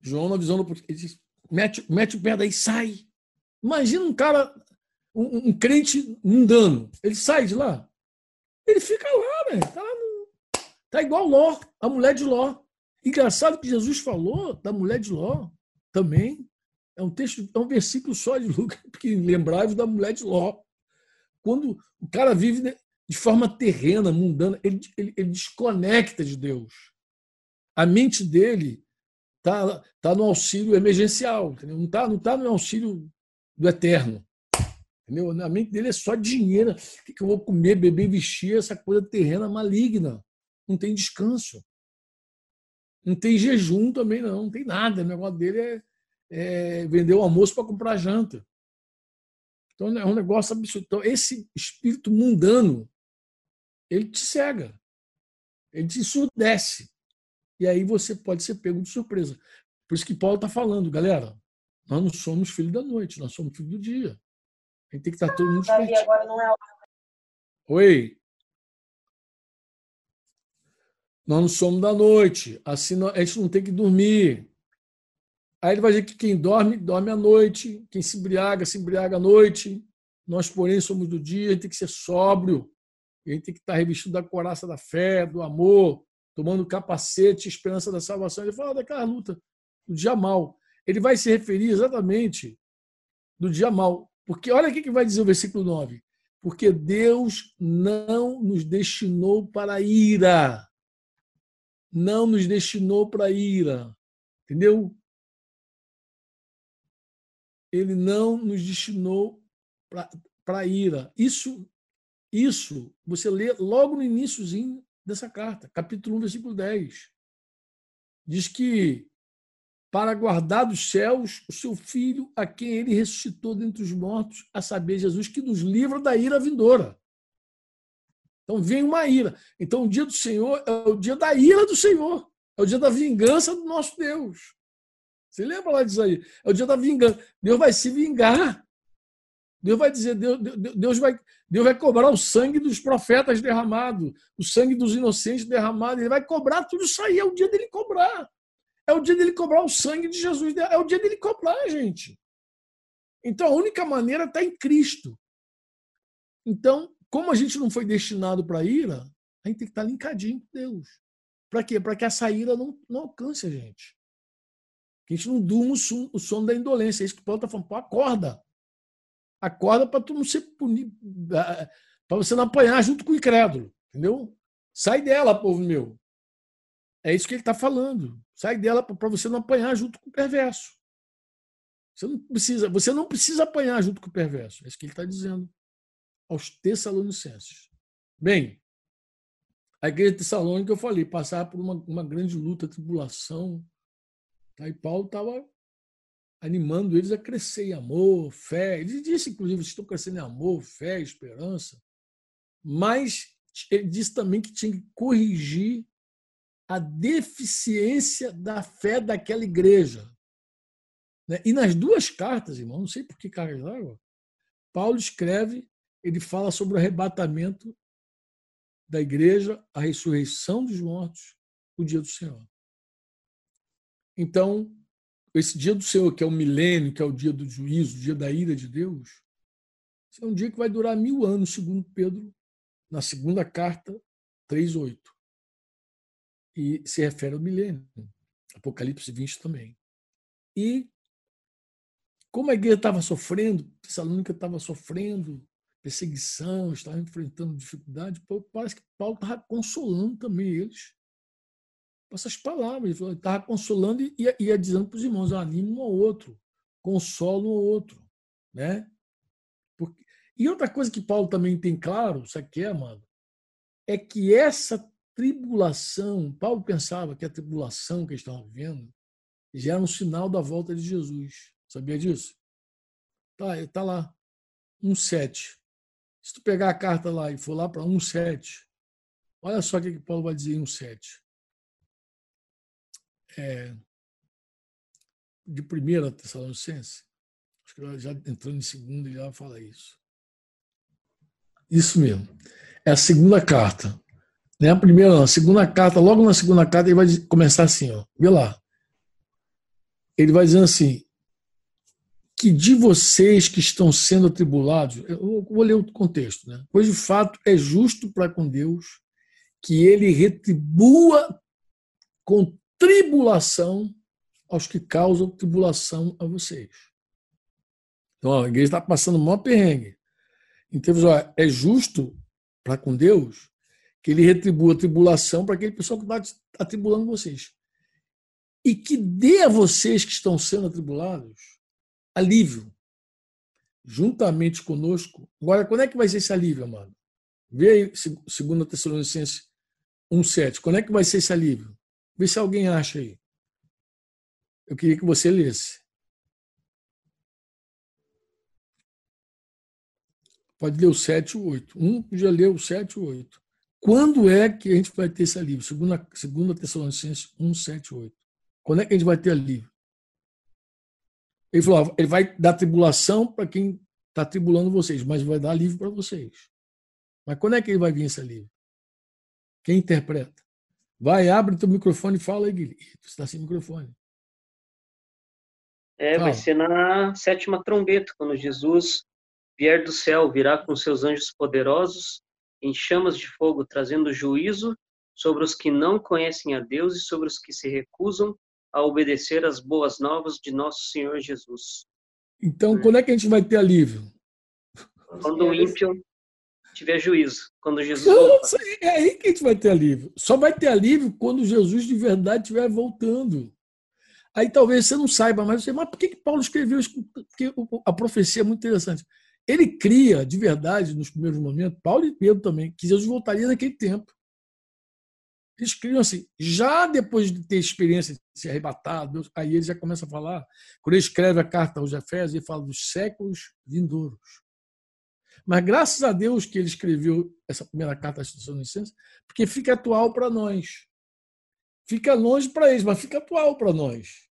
João, na visão do ele diz: mete, mete o pé daí, sai. Imagina um cara, um, um, crente mundano. Ele sai de lá. Ele fica lá, né? Tá, no, tá igual Ló, a mulher de Ló. Engraçado que Jesus falou da mulher de Ló também. É um texto, é um versículo só de Lucas, porque lembrai-vos da mulher de Ló. Quando o cara vive de forma terrena, mundana, ele, ele, ele desconecta de Deus. A mente dele está tá no auxílio emergencial, entendeu? não está não tá no auxílio do eterno. Entendeu? A mente dele é só dinheiro. O que eu vou comer, beber, vestir? Essa coisa terrena maligna. Não tem descanso. Não tem jejum também, não. Não tem nada. O negócio dele é, é vender o almoço para comprar janta. Então é um negócio absurdo. Então, esse espírito mundano, ele te cega. Ele te ensurdece. E aí você pode ser pego de surpresa. Por isso que Paulo está falando, galera, nós não somos filhos da noite, nós somos filhos do dia. A gente tem que estar todo mundo esperto. agora não é Oi. Nós não somos da noite. Assim, a gente não tem que dormir. Aí ele vai dizer que quem dorme, dorme à noite. Quem se embriaga, se embriaga à noite. Nós, porém, somos do dia. A gente tem que ser sóbrio. A gente tem que estar revestido da coraça da fé, do amor, tomando capacete, esperança da salvação. Ele fala daquela luta, do dia mal. Ele vai se referir exatamente do dia mal. Porque olha o que vai dizer o versículo 9. Porque Deus não nos destinou para ira. Não nos destinou para ira. Entendeu? Ele não nos destinou para ira. Isso, isso você lê logo no iníciozinho dessa carta, capítulo 1, versículo 10. Diz que para guardar dos céus o seu filho, a quem ele ressuscitou dentre os mortos, a saber, Jesus, que nos livra da ira vindoura. Então vem uma ira. Então o dia do Senhor é o dia da ira do Senhor. É o dia da vingança do nosso Deus. Você lembra lá disso aí? É o dia da vingança. Deus vai se vingar. Deus vai dizer, Deus, Deus, vai, Deus vai cobrar o sangue dos profetas derramado, o sangue dos inocentes derramado. Ele vai cobrar tudo isso aí. É o dia dele cobrar. É o dia dele cobrar o sangue de Jesus. É o dia dele cobrar, gente. Então a única maneira está em Cristo. Então, como a gente não foi destinado para ira, a gente tem que estar tá linkadinho com Deus. Para quê? Para que essa ira não, não alcance a gente. Que a gente não durma o sono, o sono da indolência. É isso que o Paulo está falando. Pô, acorda. Acorda para tu não ser punido, para você não apanhar junto com o incrédulo, entendeu? Sai dela, povo meu. É isso que ele está falando. Sai dela para você não apanhar junto com o perverso. Você não precisa, você não precisa apanhar junto com o perverso. É isso que ele está dizendo aos Tessalonicenses. Bem, a igreja de Tessalônica, eu falei, passar por uma, uma grande luta, tribulação. Tá? E Paulo estava animando eles a crescer em amor, fé. Ele disse, inclusive, estão crescendo em amor, fé, esperança. Mas ele disse também que tinha que corrigir a deficiência da fé daquela igreja. Né? E nas duas cartas, irmão, não sei por que cargas d'água, Paulo escreve, ele fala sobre o arrebatamento da igreja, a ressurreição dos mortos, o dia do Senhor. Então, esse dia do Senhor, que é o milênio, que é o dia do juízo, o dia da ira de Deus, é um dia que vai durar mil anos, segundo Pedro, na segunda carta, 3,8. E se refere ao milênio. Apocalipse 20 também. E como a igreja estava sofrendo, Tessalônica estava sofrendo perseguição, estava enfrentando dificuldade, parece que Paulo estava consolando também eles. Essas palavras, ele estava consolando e ia, ia dizendo para os irmãos: anime um ao outro, consola um ao outro. Né? Porque... E outra coisa que Paulo também tem claro, sabe o que é, amado? É que essa tribulação, Paulo pensava que a tribulação que eles estavam vivendo já era um sinal da volta de Jesus. Sabia disso? Tá, tá lá. 1,7. Se tu pegar a carta lá e for lá para 1,7, olha só o que, que Paulo vai dizer em 1,7. É, de primeira Tessalonicense, acho que já entrando em segunda, ele já fala isso. Isso mesmo. É a segunda carta. Não é a primeira, não. A segunda carta, logo na segunda carta, ele vai começar assim, ó. Vê lá. Ele vai dizendo assim: que de vocês que estão sendo atribulados, eu vou ler o contexto, né? Pois de fato é justo para com Deus que ele retribua com tribulação aos que causam tribulação a vocês. Então a igreja está passando um maior perrengue. Então, ó, é justo para com Deus que ele retribua a tribulação para aquele pessoal que está atribulando vocês. E que dê a vocês que estão sendo atribulados alívio, juntamente conosco. Agora, quando é que vai ser esse alívio, amado? Vê aí, 2 Tessalonicenses 1,7. Quando é que vai ser esse alívio? Vê se alguém acha aí. Eu queria que você lesse. Pode ler o 7 e o 8. Um já leu o 7 e o 8. Quando é que a gente vai ter esse alívio? Segunda, segunda Tessalonicenses 1, 7 e 8. Quando é que a gente vai ter alívio? Ele falou: ele vai dar tribulação para quem está tribulando vocês, mas vai dar alívio para vocês. Mas quando é que ele vai vir esse alívio? Quem interpreta? Vai, abre teu microfone e fala aí, Guilherme. Você está sem microfone. É, fala. vai ser na sétima trombeta, quando Jesus vier do céu, virá com seus anjos poderosos em chamas de fogo, trazendo juízo sobre os que não conhecem a Deus e sobre os que se recusam a obedecer às boas novas de nosso Senhor Jesus. Então, quando é que a gente vai ter alívio? Quando o ímpio tiver juízo, quando Jesus voltar. É aí que a gente vai ter alívio. Só vai ter alívio quando Jesus de verdade estiver voltando. Aí talvez você não saiba, mas você, mas por que, que Paulo escreveu isso? Porque a profecia é muito interessante. Ele cria, de verdade, nos primeiros momentos, Paulo e Pedro também, que Jesus voltaria naquele tempo. Eles criam assim, já depois de ter experiência de ser arrebatado, aí ele já começa a falar, quando ele escreve a carta aos Efésios, ele fala dos séculos vindouros. Mas graças a Deus que ele escreveu essa primeira carta às Tessalonicenses, porque fica atual para nós. Fica longe para eles, mas fica atual para nós.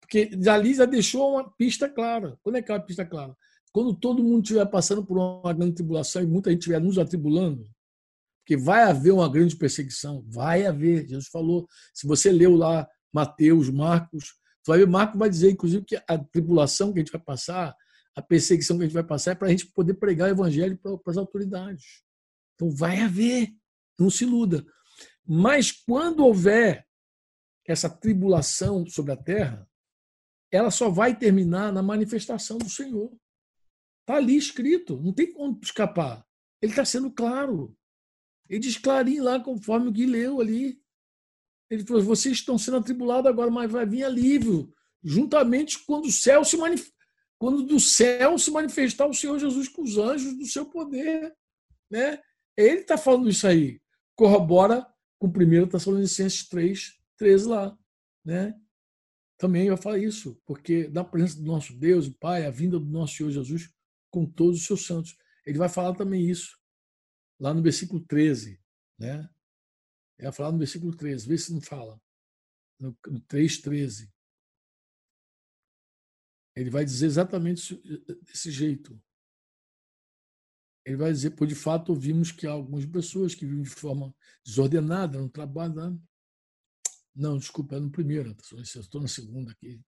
Porque ali já deixou uma pista clara. Quando é que é uma pista clara? Quando todo mundo estiver passando por uma grande tribulação e muita gente estiver nos atribulando, porque vai haver uma grande perseguição, vai haver. Jesus falou. Se você leu lá Mateus, Marcos, você vai ver, Marcos vai dizer, inclusive, que a tribulação que a gente vai passar, a perseguição que a gente vai passar, é para a gente poder pregar o evangelho para, as autoridades. Então vai haver, não se iluda. Mas quando houver essa tribulação sobre a terra, ela só vai terminar na manifestação do Senhor. Está ali escrito, não tem como escapar. Ele está sendo claro. Ele diz clarinho lá, conforme o Gui leu ali. Ele falou: vocês estão sendo atribulados agora, mas vai vir alívio, juntamente quando o céu se manif... quando do céu se manifestar o Senhor Jesus com os anjos do seu poder. Né? Ele está falando isso aí. Corrobora com 1 Tessalonicenses 3, 13 lá. Né? Também vai falar isso, porque na presença do nosso Deus e Pai, a vinda do nosso Senhor Jesus com todos os seus santos. Ele vai falar também isso lá no versículo 13. Né? É falar no versículo 13, vê se não fala. No, no 3,13. Ele vai dizer exatamente desse jeito. Ele vai dizer, por de fato, ouvimos que há algumas pessoas que vivem de forma desordenada, não trabalham. Não, desculpa, é no primeiro, estou na segunda aqui.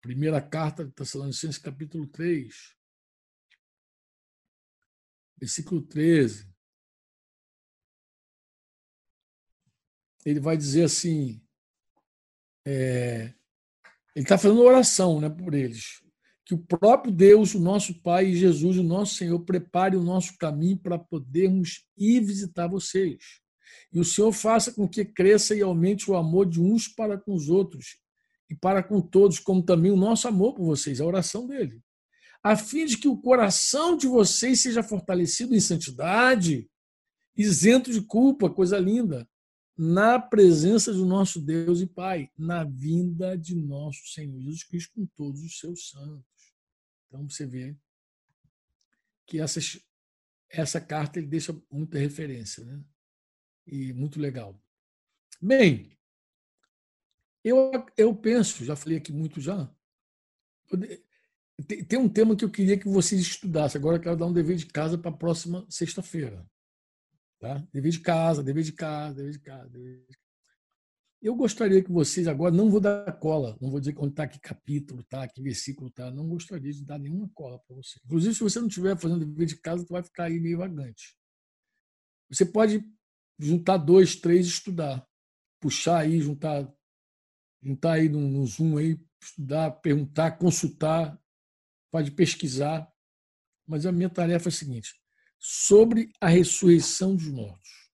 Primeira carta de Tessalonicenses, capítulo 3, versículo 13. Ele vai dizer assim: é, ele está fazendo oração né, por eles. Que o próprio Deus, o nosso Pai e Jesus, o nosso Senhor, prepare o nosso caminho para podermos ir visitar vocês. E o Senhor faça com que cresça e aumente o amor de uns para com os outros e para com todos, como também o nosso amor por vocês, a oração dele, a fim de que o coração de vocês seja fortalecido em santidade, isento de culpa, coisa linda, na presença do nosso Deus e Pai, na vinda de nosso Senhor Jesus Cristo com todos os seus santos. Então você vê que essas, essa carta ele deixa muita referência, né? E muito legal. Bem, eu, eu penso, já falei aqui muito já, tem um tema que eu queria que vocês estudassem. Agora eu quero dar um dever de casa para a próxima sexta-feira. Tá? Dever de casa, dever de casa, dever de casa. Dever de... Eu gostaria que vocês agora, não vou dar cola, não vou dizer onde está, que capítulo está, que versículo está, não gostaria de dar nenhuma cola para você. Inclusive, se você não estiver fazendo dever de casa, tu vai ficar aí meio vagante. Você pode juntar dois, três e estudar. Puxar aí, juntar juntar aí no, no Zoom aí, estudar, perguntar, consultar, pode pesquisar. Mas a minha tarefa é a seguinte: sobre a ressurreição dos mortos.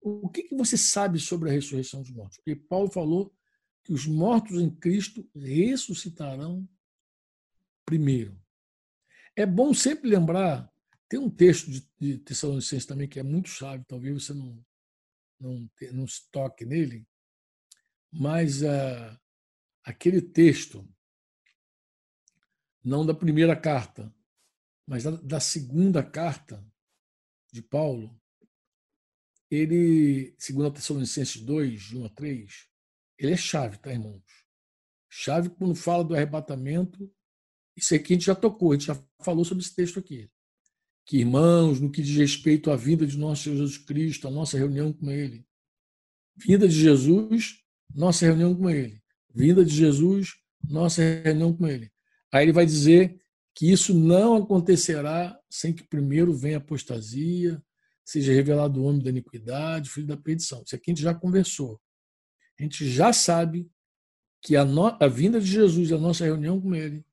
O que, que você sabe sobre a ressurreição dos mortos? Porque Paulo falou que os mortos em Cristo ressuscitarão primeiro. É bom sempre lembrar, tem um texto de, Tessalonicenses também que é muito chave, talvez você não, não, não se toque nele, mas uh, aquele texto, não da primeira carta, mas da, da segunda carta de Paulo, ele, segundo a Tessalonicenses 2, de 1 a 3, ele é chave, tá, irmãos? Chave quando fala do arrebatamento. Isso aqui a gente já tocou, a gente já falou sobre esse texto aqui. Que, irmãos, no que diz respeito à vida de nosso Senhor Jesus Cristo, a nossa reunião com Ele, vida de Jesus nossa reunião com ele. Vinda de Jesus, nossa reunião com ele. Aí ele vai dizer que isso não acontecerá sem que primeiro venha a apostasia, seja revelado o homem da iniquidade, filho da perdição. Isso aqui a gente já conversou. A gente já sabe que a, no, a vinda de Jesus, a nossa reunião com ele,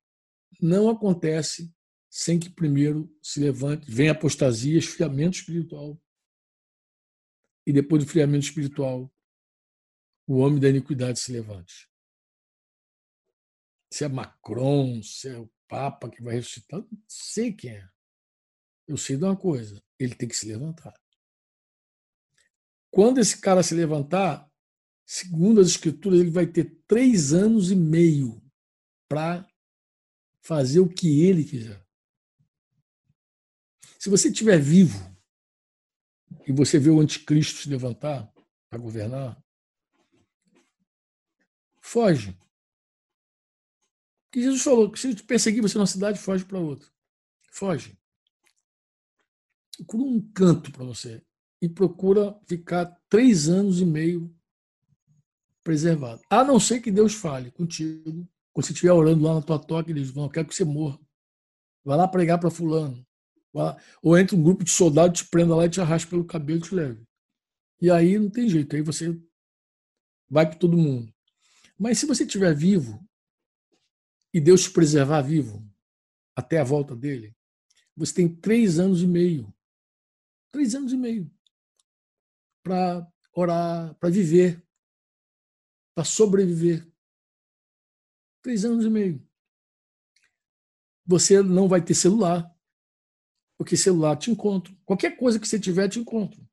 não acontece sem que primeiro se levante, venha apostasia, esfriamento espiritual. E depois do esfriamento espiritual, o homem da iniquidade se levante. Se é Macron, se é o Papa que vai ressuscitar, não sei quem é. Eu sei de uma coisa: ele tem que se levantar. Quando esse cara se levantar, segundo as Escrituras, ele vai ter três anos e meio para fazer o que ele quiser. Se você estiver vivo e você vê o anticristo se levantar para governar, foge. Que Jesus falou que se te perseguir você numa cidade, foge para outra. Foge. Procura um canto para você e procura ficar três anos e meio preservado. A não ser que Deus fale contigo, quando você estiver orando lá na tua toca, ele diz: Não, quero que você morra. Vai lá pregar para Fulano. Ou entra um grupo de soldados, te prenda lá e te arrasta pelo cabelo e te leve. E aí não tem jeito, aí você vai para todo mundo. Mas se você estiver vivo e Deus te preservar vivo até a volta dele, você tem três anos e meio. Três anos e meio para orar, para viver, para sobreviver. Três anos e meio. Você não vai ter celular, porque celular te encontra. Qualquer coisa que você tiver, te encontra.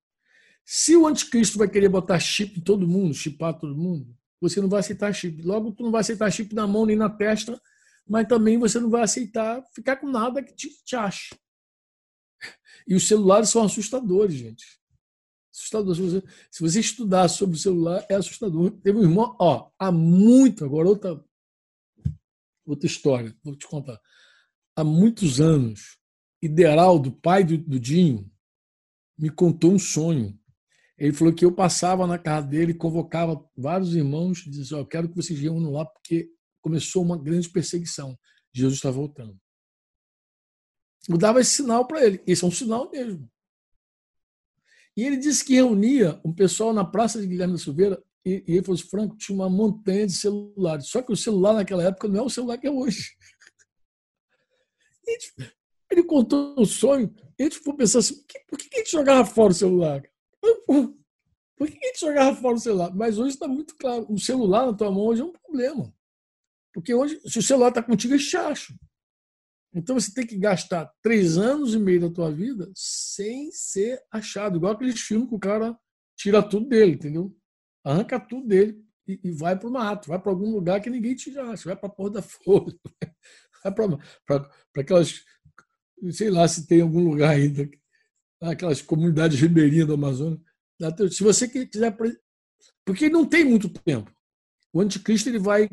Se o anticristo vai querer botar chip em todo mundo, chipar todo mundo, você não vai aceitar chip. Logo, tu não vai aceitar chip na mão nem na testa, mas também você não vai aceitar ficar com nada que te, te ache. E os celulares são assustadores, gente. Assustador. Se você, se você estudar sobre o celular, é assustador. Teve um irmão, ó, há muito, agora outra outra história, vou te contar. Há muitos anos, Ideraldo, pai do, do Dinho, me contou um sonho. Ele falou que eu passava na casa dele, convocava vários irmãos dizia: Eu quero que vocês reúnam lá, porque começou uma grande perseguição. Jesus está voltando. Eu dava esse sinal para ele. Esse é um sinal mesmo. E ele disse que reunia um pessoal na Praça de Guilherme da Silveira e, e ele falou assim, Franco, tinha uma montanha de celulares. Só que o celular naquela época não é o celular que é hoje. Ele contou o sonho, e gente ficou pensando assim, por que a gente jogava fora o celular? Por que a gente jogava fora o celular? Mas hoje está muito claro, o celular na tua mão hoje é um problema. Porque hoje, se o celular está contigo, é chacho. Então você tem que gastar três anos e meio da tua vida sem ser achado. Igual aqueles filmes que o cara tira tudo dele, entendeu? Arranca tudo dele e, e vai para o mato, vai para algum lugar que ninguém te acha, vai para a Porra da Folha, vai para aquelas, sei lá se tem algum lugar ainda, aquelas comunidades ribeirinhas do Amazonas. Se você quiser. Porque não tem muito tempo. O anticristo ele vai,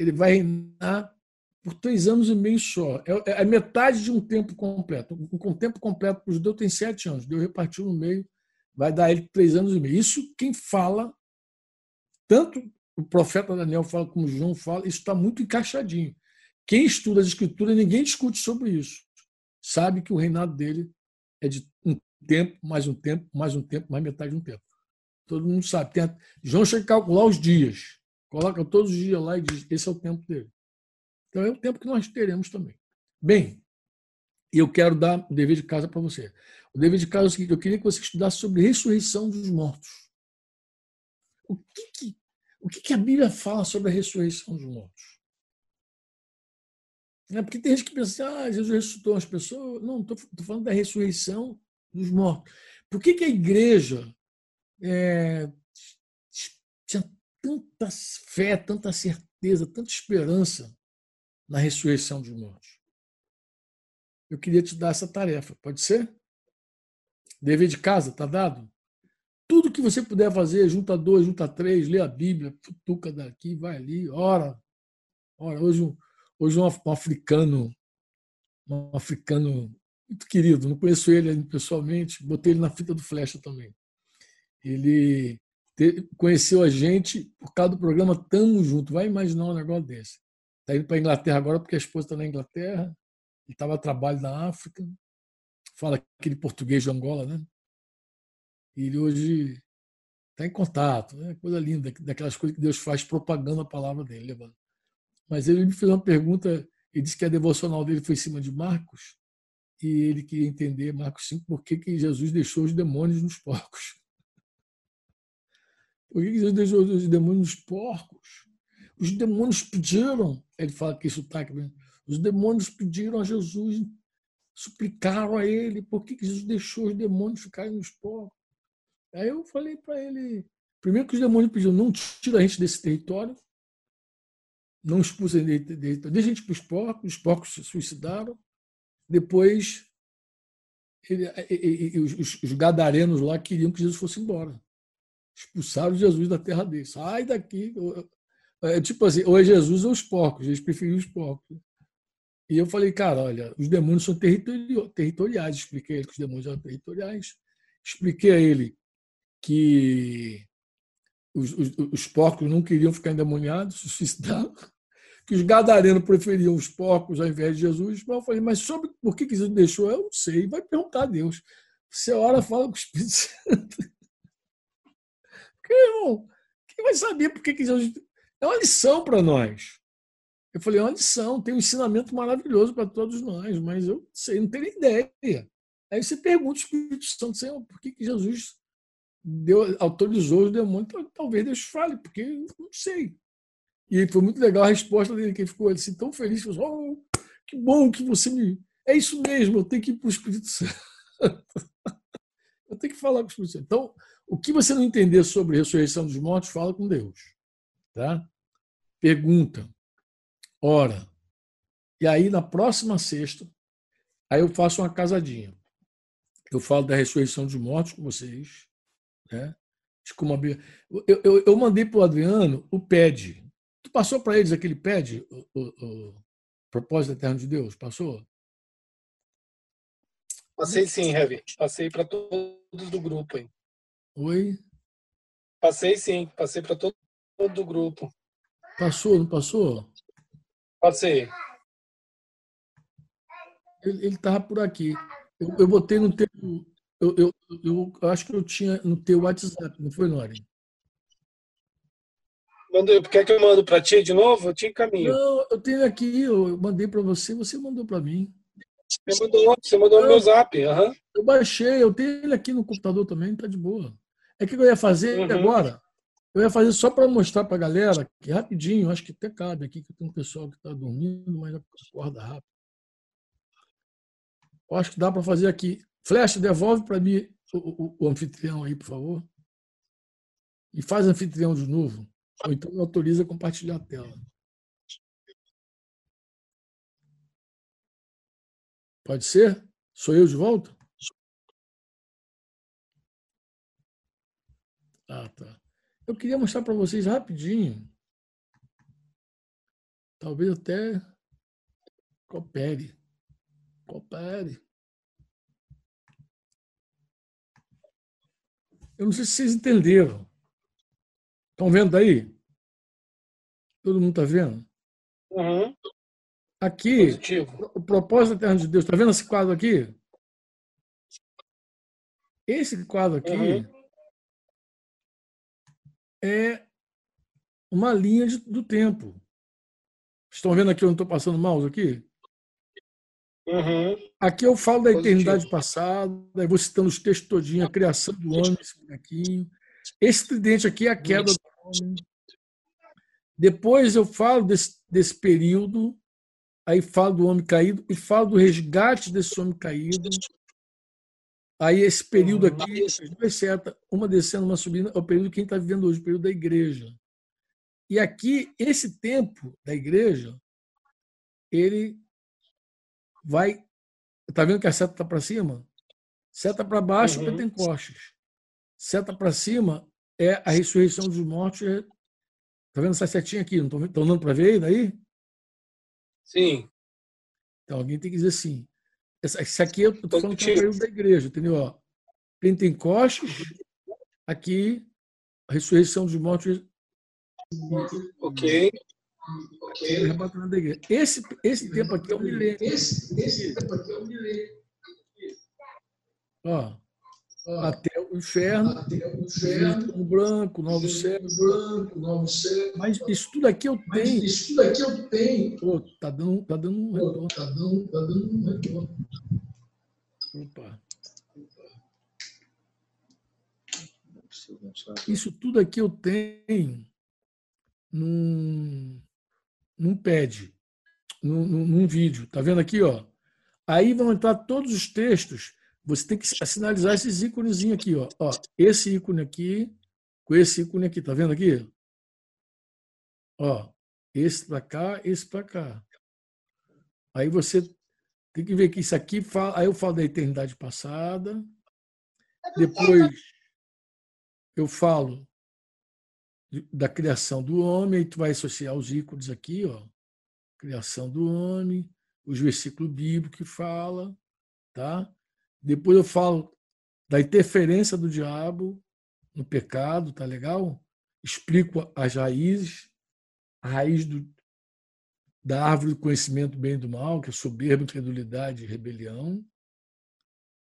ele vai reinar por três anos e meio só. É, é, é metade de um tempo completo. Um tempo completo para o judeu tem sete anos. Deus repartiu no meio, vai dar ele três anos e meio. Isso quem fala, tanto o profeta Daniel fala como João fala, isso está muito encaixadinho. Quem estuda as escrituras, ninguém discute sobre isso. Sabe que o reinado dele é de um tempo, mais um tempo, mais um tempo, mais metade de um tempo. Todo mundo sabe. Tem, João chega a calcular os dias. Coloca todos os dias lá e diz: esse é o tempo dele. Então é o tempo que nós teremos também. Bem, eu quero dar o dever de casa para você. O dever de casa é o seguinte: eu queria que você estudasse sobre ressurreição dos mortos. O que, que o que, que a Bíblia fala sobre a ressurreição dos mortos? É porque tem gente que pensa assim, ah, Jesus ressuscitou as pessoas. Não, estou falando da ressurreição dos mortos. Por que, que a igreja é, tinha tanta fé, tanta certeza, tanta esperança na ressurreição dos mortos. Eu queria te dar essa tarefa, pode ser? Dever de casa, tá dado? Tudo que você puder fazer, junta dois, junta três, lê a Bíblia, futuca daqui, vai ali, ora. Ora, hoje, hoje um africano, um africano muito querido, não conheço ele pessoalmente, botei ele na fita do Flecha também. Ele conheceu a gente por causa do programa Tamo Junto. Vai imaginar um negócio desse. Está indo para a Inglaterra agora porque a esposa está na Inglaterra. Ele estava a trabalho na África. Fala aquele português de Angola, né? E ele hoje está em contato. Né? Coisa linda, daquelas coisas que Deus faz propagando a palavra dele. Levando. Mas ele me fez uma pergunta. Ele disse que a devocional dele foi em cima de Marcos. E ele queria entender, Marcos 5, por que, que Jesus deixou os demônios nos porcos. Por que, Jesus deixou os demônios nos porcos? Os demônios pediram, ele fala que isso está aqui, os demônios pediram a Jesus, suplicaram a ele, por que Jesus deixou os demônios ficarem nos povos? Aí eu falei para ele, primeiro que os demônios pediram, não tira a gente desse território, não expulsa a gente deixa a gente para os porcos, os porcos se suicidaram, depois ele, os, os gadarenos lá queriam que Jesus fosse embora. Expulsaram Jesus da terra deles. Sai daqui. É, tipo assim, ou é Jesus ou os porcos, eles preferiam os porcos. E eu falei, cara, olha, os demônios são territoriais. Expliquei a ele que os demônios eram territoriais. Expliquei a ele que os, os, os porcos não queriam ficar endemoniados, se suicidaram, que os gadarenos preferiam os porcos ao invés de Jesus. Mas eu falei, mas sobre por que Jesus deixou? Eu não sei. Vai perguntar a Deus. Você ora, fala com o Espírito Santo. Irmão, quem vai saber por que Jesus é uma lição para nós. Eu falei, é uma lição, tem um ensinamento maravilhoso para todos nós, mas eu sei, não tenho ideia. Aí você pergunta ao Espírito Santo, Senhor, por que, que Jesus deu, autorizou os demônios? Talvez Deus fale, porque eu não sei. E foi muito legal a resposta dele, que ele ficou assim, tão feliz, falou, oh, que bom que você me... É isso mesmo, eu tenho que ir para o Espírito Santo. eu tenho que falar com o Espírito Santo. Então, o que você não entender sobre a ressurreição dos mortos, fala com Deus. Tá? Pergunta, ora. E aí, na próxima sexta, aí eu faço uma casadinha. Eu falo da ressurreição dos mortos com vocês. Né? De como a... eu, eu, eu mandei para o Adriano o PED. Tu passou para eles aquele pede, o, o, o, propósito eterno de Deus? Passou? Passei sim, Heavy. Passei para todos do grupo. Hein? Oi? Passei sim, passei para todo, o grupo. Passou, não passou? Passei. Ele estava por aqui. Eu, eu botei no teu. Eu, eu, eu, eu, acho que eu tinha no teu WhatsApp, não foi, Lore? Mandou, quer que eu mando para ti de novo? Eu te encaminho. Não, eu tenho aqui, eu mandei para você, você mandou para mim. Você mandou, você mandou no meu zap. Uhum. Eu baixei, eu tenho ele aqui no computador também, tá de boa. É que eu ia fazer uhum. agora. Eu ia fazer só para mostrar para a galera, que rapidinho, acho que até cabe aqui, que tem um pessoal que está dormindo, mas acorda rápido. Eu acho que dá para fazer aqui. Flash, devolve para mim o, o, o, anfitrião aí, por favor. E faz anfitrião de novo. Ou então me autoriza a compartilhar a tela. Pode ser? Sou eu de volta? Ah, tá. Eu queria mostrar para vocês rapidinho. Talvez até coopere. Coopere. Eu não sei se vocês entenderam. Estão vendo aí? Todo mundo está vendo? Uhum. Aqui, Positivo. o propósito eterno de Deus. Está vendo esse quadro aqui? Esse quadro aqui uhum. É uma linha de, do tempo. Estão vendo aqui onde estou passando o mouse aqui? Uhum. Aqui eu falo da Positivo. eternidade passada, aí vou citando os textos todinho, a criação do homem, esse bonequinho. Esse tridente aqui é a queda do homem. Depois eu falo desse, desse período, aí falo do homem caído e falo do resgate desse homem caído. Aí esse período aqui, as duas setas, uma descendo, uma subindo, é o período que a gente está vivendo hoje, o período da igreja. E aqui, esse tempo da igreja, ele vai. Está vendo que a seta está para cima? Seta para baixo, uhum. Pentecostes. Seta para cima é a ressurreição dos mortos. Está vendo essa setinha aqui? Não estão dando para ver aí daí? Sim. Então alguém tem que dizer assim. Esse aqui eu estou falando que é o período da igreja, entendeu? Ó, Pentecostes, aqui, a ressurreição dos mortos. Ok. Esse, esse tempo aqui é o milênio. Esse, esse tempo aqui é o milênio. Ó, até o inferno, até o inferno, branco, novo céu, branco, novo céu. Mas isso tudo aqui eu tenho. Isso tudo aqui eu tenho. Pô, tá dando, tá dando um retorno. Tá dando, tá dando um retorno. Opa. Isso tudo aqui eu tenho num, num pad, num, num vídeo. Tá vendo aqui, ó? Aí vão entrar todos os textos. Você tem que sinalizar esses ícones aqui, ó. ó. Esse ícone aqui com esse ícone aqui, tá vendo aqui? Ó, esse para cá, esse para cá. Aí você tem que ver que isso aqui fala, aí eu falo da eternidade passada. Depois eu falo da criação do homem, e tu vai associar os ícones aqui, ó. Criação do homem, os versículos bíblicos que fala, tá? Depois eu falo da interferência do diabo no pecado, tá legal? Explico as raízes, a raiz do, da árvore do conhecimento bem e do mal, que é soberba, incredulidade e rebelião.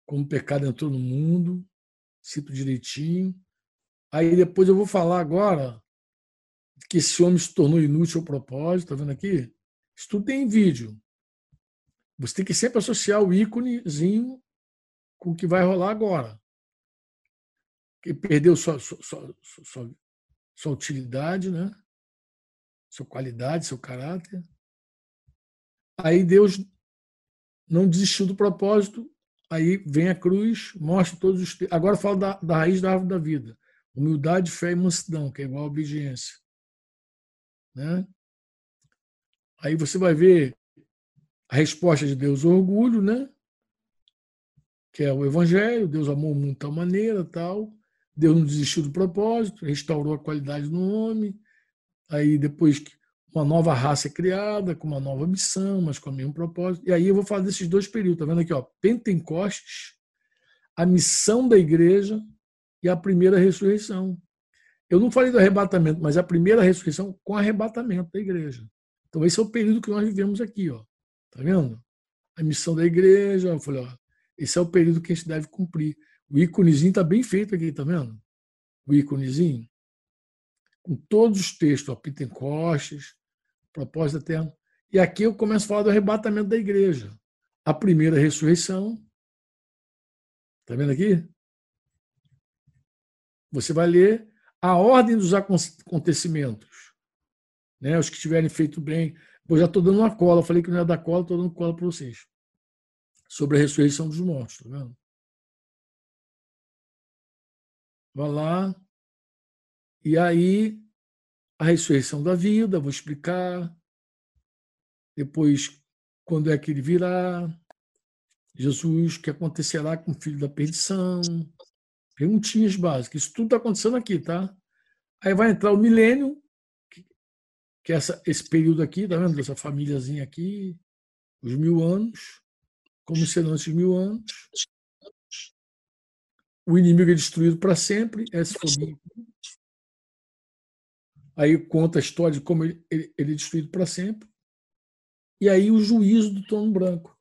Como o pecado entrou no mundo, cito direitinho. Aí depois eu vou falar agora que esse homem se tornou inútil ao propósito, tá vendo aqui? Isso tudo tem em vídeo. Você tem que sempre associar o íconezinho com o que vai rolar agora. Que perdeu sua, sua, sua, sua, utilidade, né? sua qualidade, seu caráter. Aí Deus não desistiu do propósito, aí vem a cruz, mostra todos os. Agora fala da, da raiz da árvore da vida. Humildade, fé e mansidão, que é igual a obediência. Né? Aí você vai ver a resposta de Deus, orgulho, né? Que é o Evangelho, Deus amou o mundo de tal maneira, tal. Deus não desistiu do propósito, restaurou a qualidade no homem. Aí depois uma nova raça é criada, com uma nova missão, mas com o mesmo propósito. E aí eu vou falar desses dois períodos, tá vendo aqui, ó? Pentecostes, a missão da igreja e a primeira ressurreição. Eu não falei do arrebatamento, mas a primeira ressurreição com arrebatamento da igreja. Então esse é o período que nós vivemos aqui, ó. Tá vendo? A missão da igreja, eu falei, ó, esse é o período que a gente deve cumprir. O íconezinho está bem feito aqui, tá vendo? O íconezinho. Com todos os textos, ó, Pentecostes, propósito eterno. E aqui eu começo a falar do arrebatamento da igreja. A primeira ressurreição. Está vendo aqui? Você vai ler a ordem dos acontecimentos. Né? Os que tiverem feito bem. Eu já estou dando uma cola. Falei que não ia dar cola, estou dando cola para vocês. Sobre a ressurreição dos mortos. Tá vendo? Vai lá. E aí, a ressurreição da vida, vou explicar. Depois, quando é que ele virá. Jesus, o que acontecerá com o filho da perdição. Perguntinhas básicas. Isso tudo está acontecendo aqui, tá? Aí vai entrar o milênio, que é essa, esse período aqui, tá vendo? Essa famíliazinha aqui, os mil anos, como serão esses mil anos. O inimigo é destruído para sempre, essa fobia. Aí conta a história de como ele, ele, ele é destruído para sempre. E aí o juízo do trono branco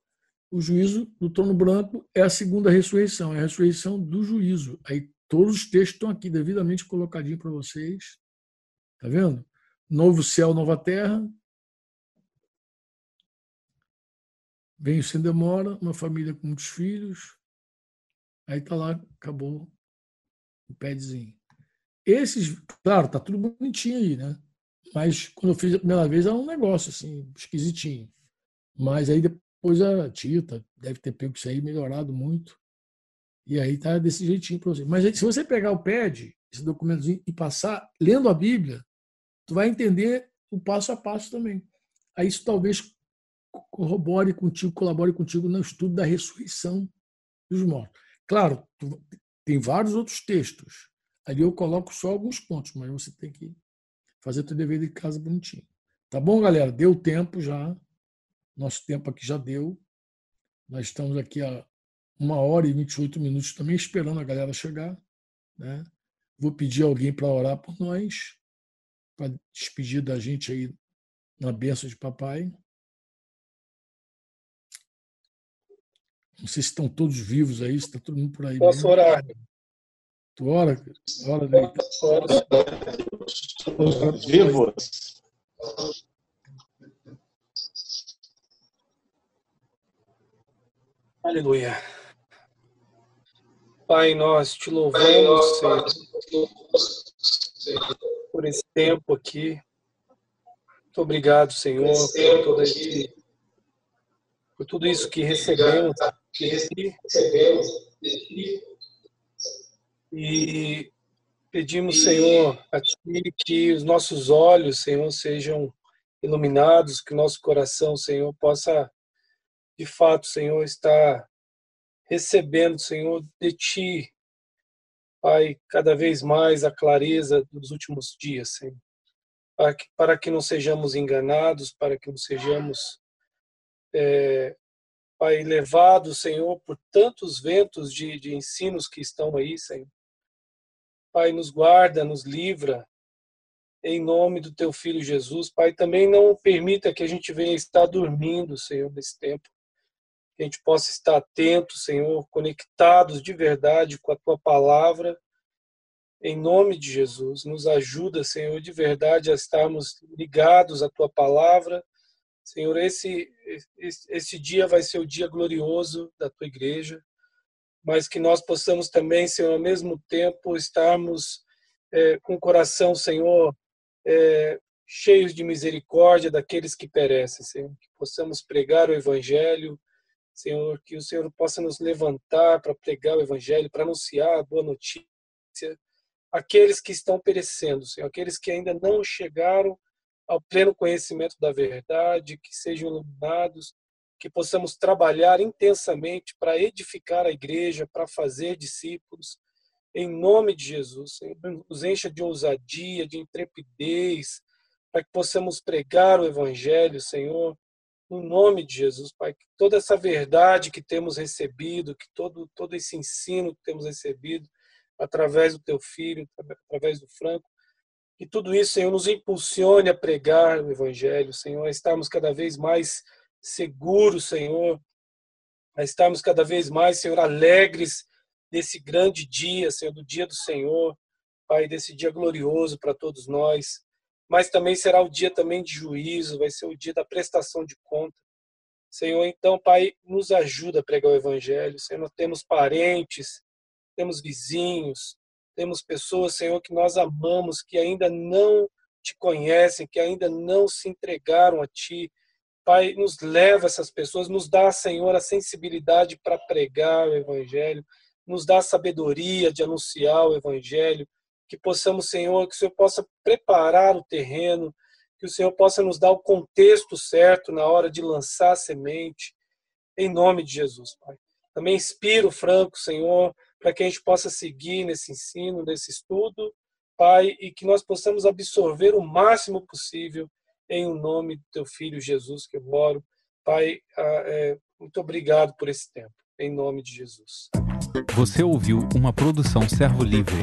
o juízo do trono branco é a segunda ressurreição, é a ressurreição do juízo. Aí todos os textos estão aqui devidamente colocadinhos para vocês. Tá vendo? Novo céu, nova terra. Venho sem demora, uma família com muitos filhos. Aí tá lá, acabou o padzinho. Esses, claro, tá tudo bonitinho aí, né? Mas quando eu fiz a primeira vez era um negócio assim, esquisitinho. Mas aí Pois a Tita deve ter pego isso aí, melhorado muito. E aí tá desse jeitinho para você. Mas se você pegar o PED, esse documentozinho, e passar lendo a Bíblia, tu vai entender o passo a passo também. Aí isso talvez corrobore contigo, colabore contigo no estudo da ressurreição dos mortos. Claro, tem vários outros textos. Ali eu coloco só alguns pontos, mas você tem que fazer o teu dever de casa bonitinho. Tá bom, galera? Deu tempo já. Nosso tempo aqui já deu. Nós estamos aqui há uma hora e 28 minutos também esperando a galera chegar. Né? Vou pedir alguém para orar por nós, para despedir da gente aí na bênção de papai. Não sei se estão todos vivos aí, se está todo mundo por aí. Posso orar? Tu ora? Ora daí. Vivos. Aleluia. Pai, nós te louvamos, Senhor, por esse tempo aqui. Muito obrigado, Senhor, por, todo esse, por tudo isso que recebemos E pedimos, Senhor, a Ti que os nossos olhos, Senhor, sejam iluminados, que o nosso coração, Senhor, possa de fato, Senhor, está recebendo, Senhor, de Ti, Pai, cada vez mais a clareza dos últimos dias, Senhor. Para que, para que não sejamos enganados, para que não sejamos, é, Pai, levados, Senhor, por tantos ventos de, de ensinos que estão aí, Senhor. Pai, nos guarda, nos livra, em nome do Teu Filho Jesus. Pai, também não permita que a gente venha estar dormindo, Senhor, nesse tempo que a gente possa estar atento, Senhor, conectados de verdade com a tua palavra. Em nome de Jesus, nos ajuda, Senhor, de verdade a estarmos ligados à tua palavra. Senhor, esse, esse, esse dia vai ser o dia glorioso da tua igreja, mas que nós possamos também, Senhor, ao mesmo tempo estarmos é, com o coração, Senhor, é, cheios de misericórdia daqueles que perecem, Senhor. Que possamos pregar o Evangelho, Senhor, que o Senhor possa nos levantar para pregar o Evangelho, para anunciar a boa notícia. Aqueles que estão perecendo, Senhor, aqueles que ainda não chegaram ao pleno conhecimento da verdade, que sejam iluminados, que possamos trabalhar intensamente para edificar a igreja, para fazer discípulos. Em nome de Jesus, Senhor, nos encha de ousadia, de intrepidez, para que possamos pregar o Evangelho, Senhor, no nome de Jesus, Pai. Que toda essa verdade que temos recebido, que todo, todo esse ensino que temos recebido através do Teu Filho, através do Franco, que tudo isso, Senhor, nos impulsione a pregar o Evangelho, Senhor, a estarmos cada vez mais seguros, Senhor, a estarmos cada vez mais, Senhor, alegres desse grande dia, Senhor, do dia do Senhor, Pai, desse dia glorioso para todos nós. Mas também será o dia também de juízo, vai ser o dia da prestação de conta. Senhor, então, Pai, nos ajuda a pregar o Evangelho. Senhor, nós temos parentes, temos vizinhos, temos pessoas, Senhor, que nós amamos, que ainda não te conhecem, que ainda não se entregaram a Ti. Pai, nos leva essas pessoas, nos dá, Senhor, a sensibilidade para pregar o Evangelho, nos dá a sabedoria de anunciar o Evangelho, que possamos, Senhor, que o Senhor possa preparar o terreno, que o Senhor possa nos dar o contexto certo na hora de lançar a semente, em nome de Jesus, Pai. Também inspiro, Franco, Senhor, para que a gente possa seguir nesse ensino, nesse estudo, Pai, e que nós possamos absorver o máximo possível em o nome do Teu Filho Jesus que eu oro. Pai, ah, é, muito obrigado por esse tempo, em nome de Jesus. Você ouviu uma produção Servo Livre.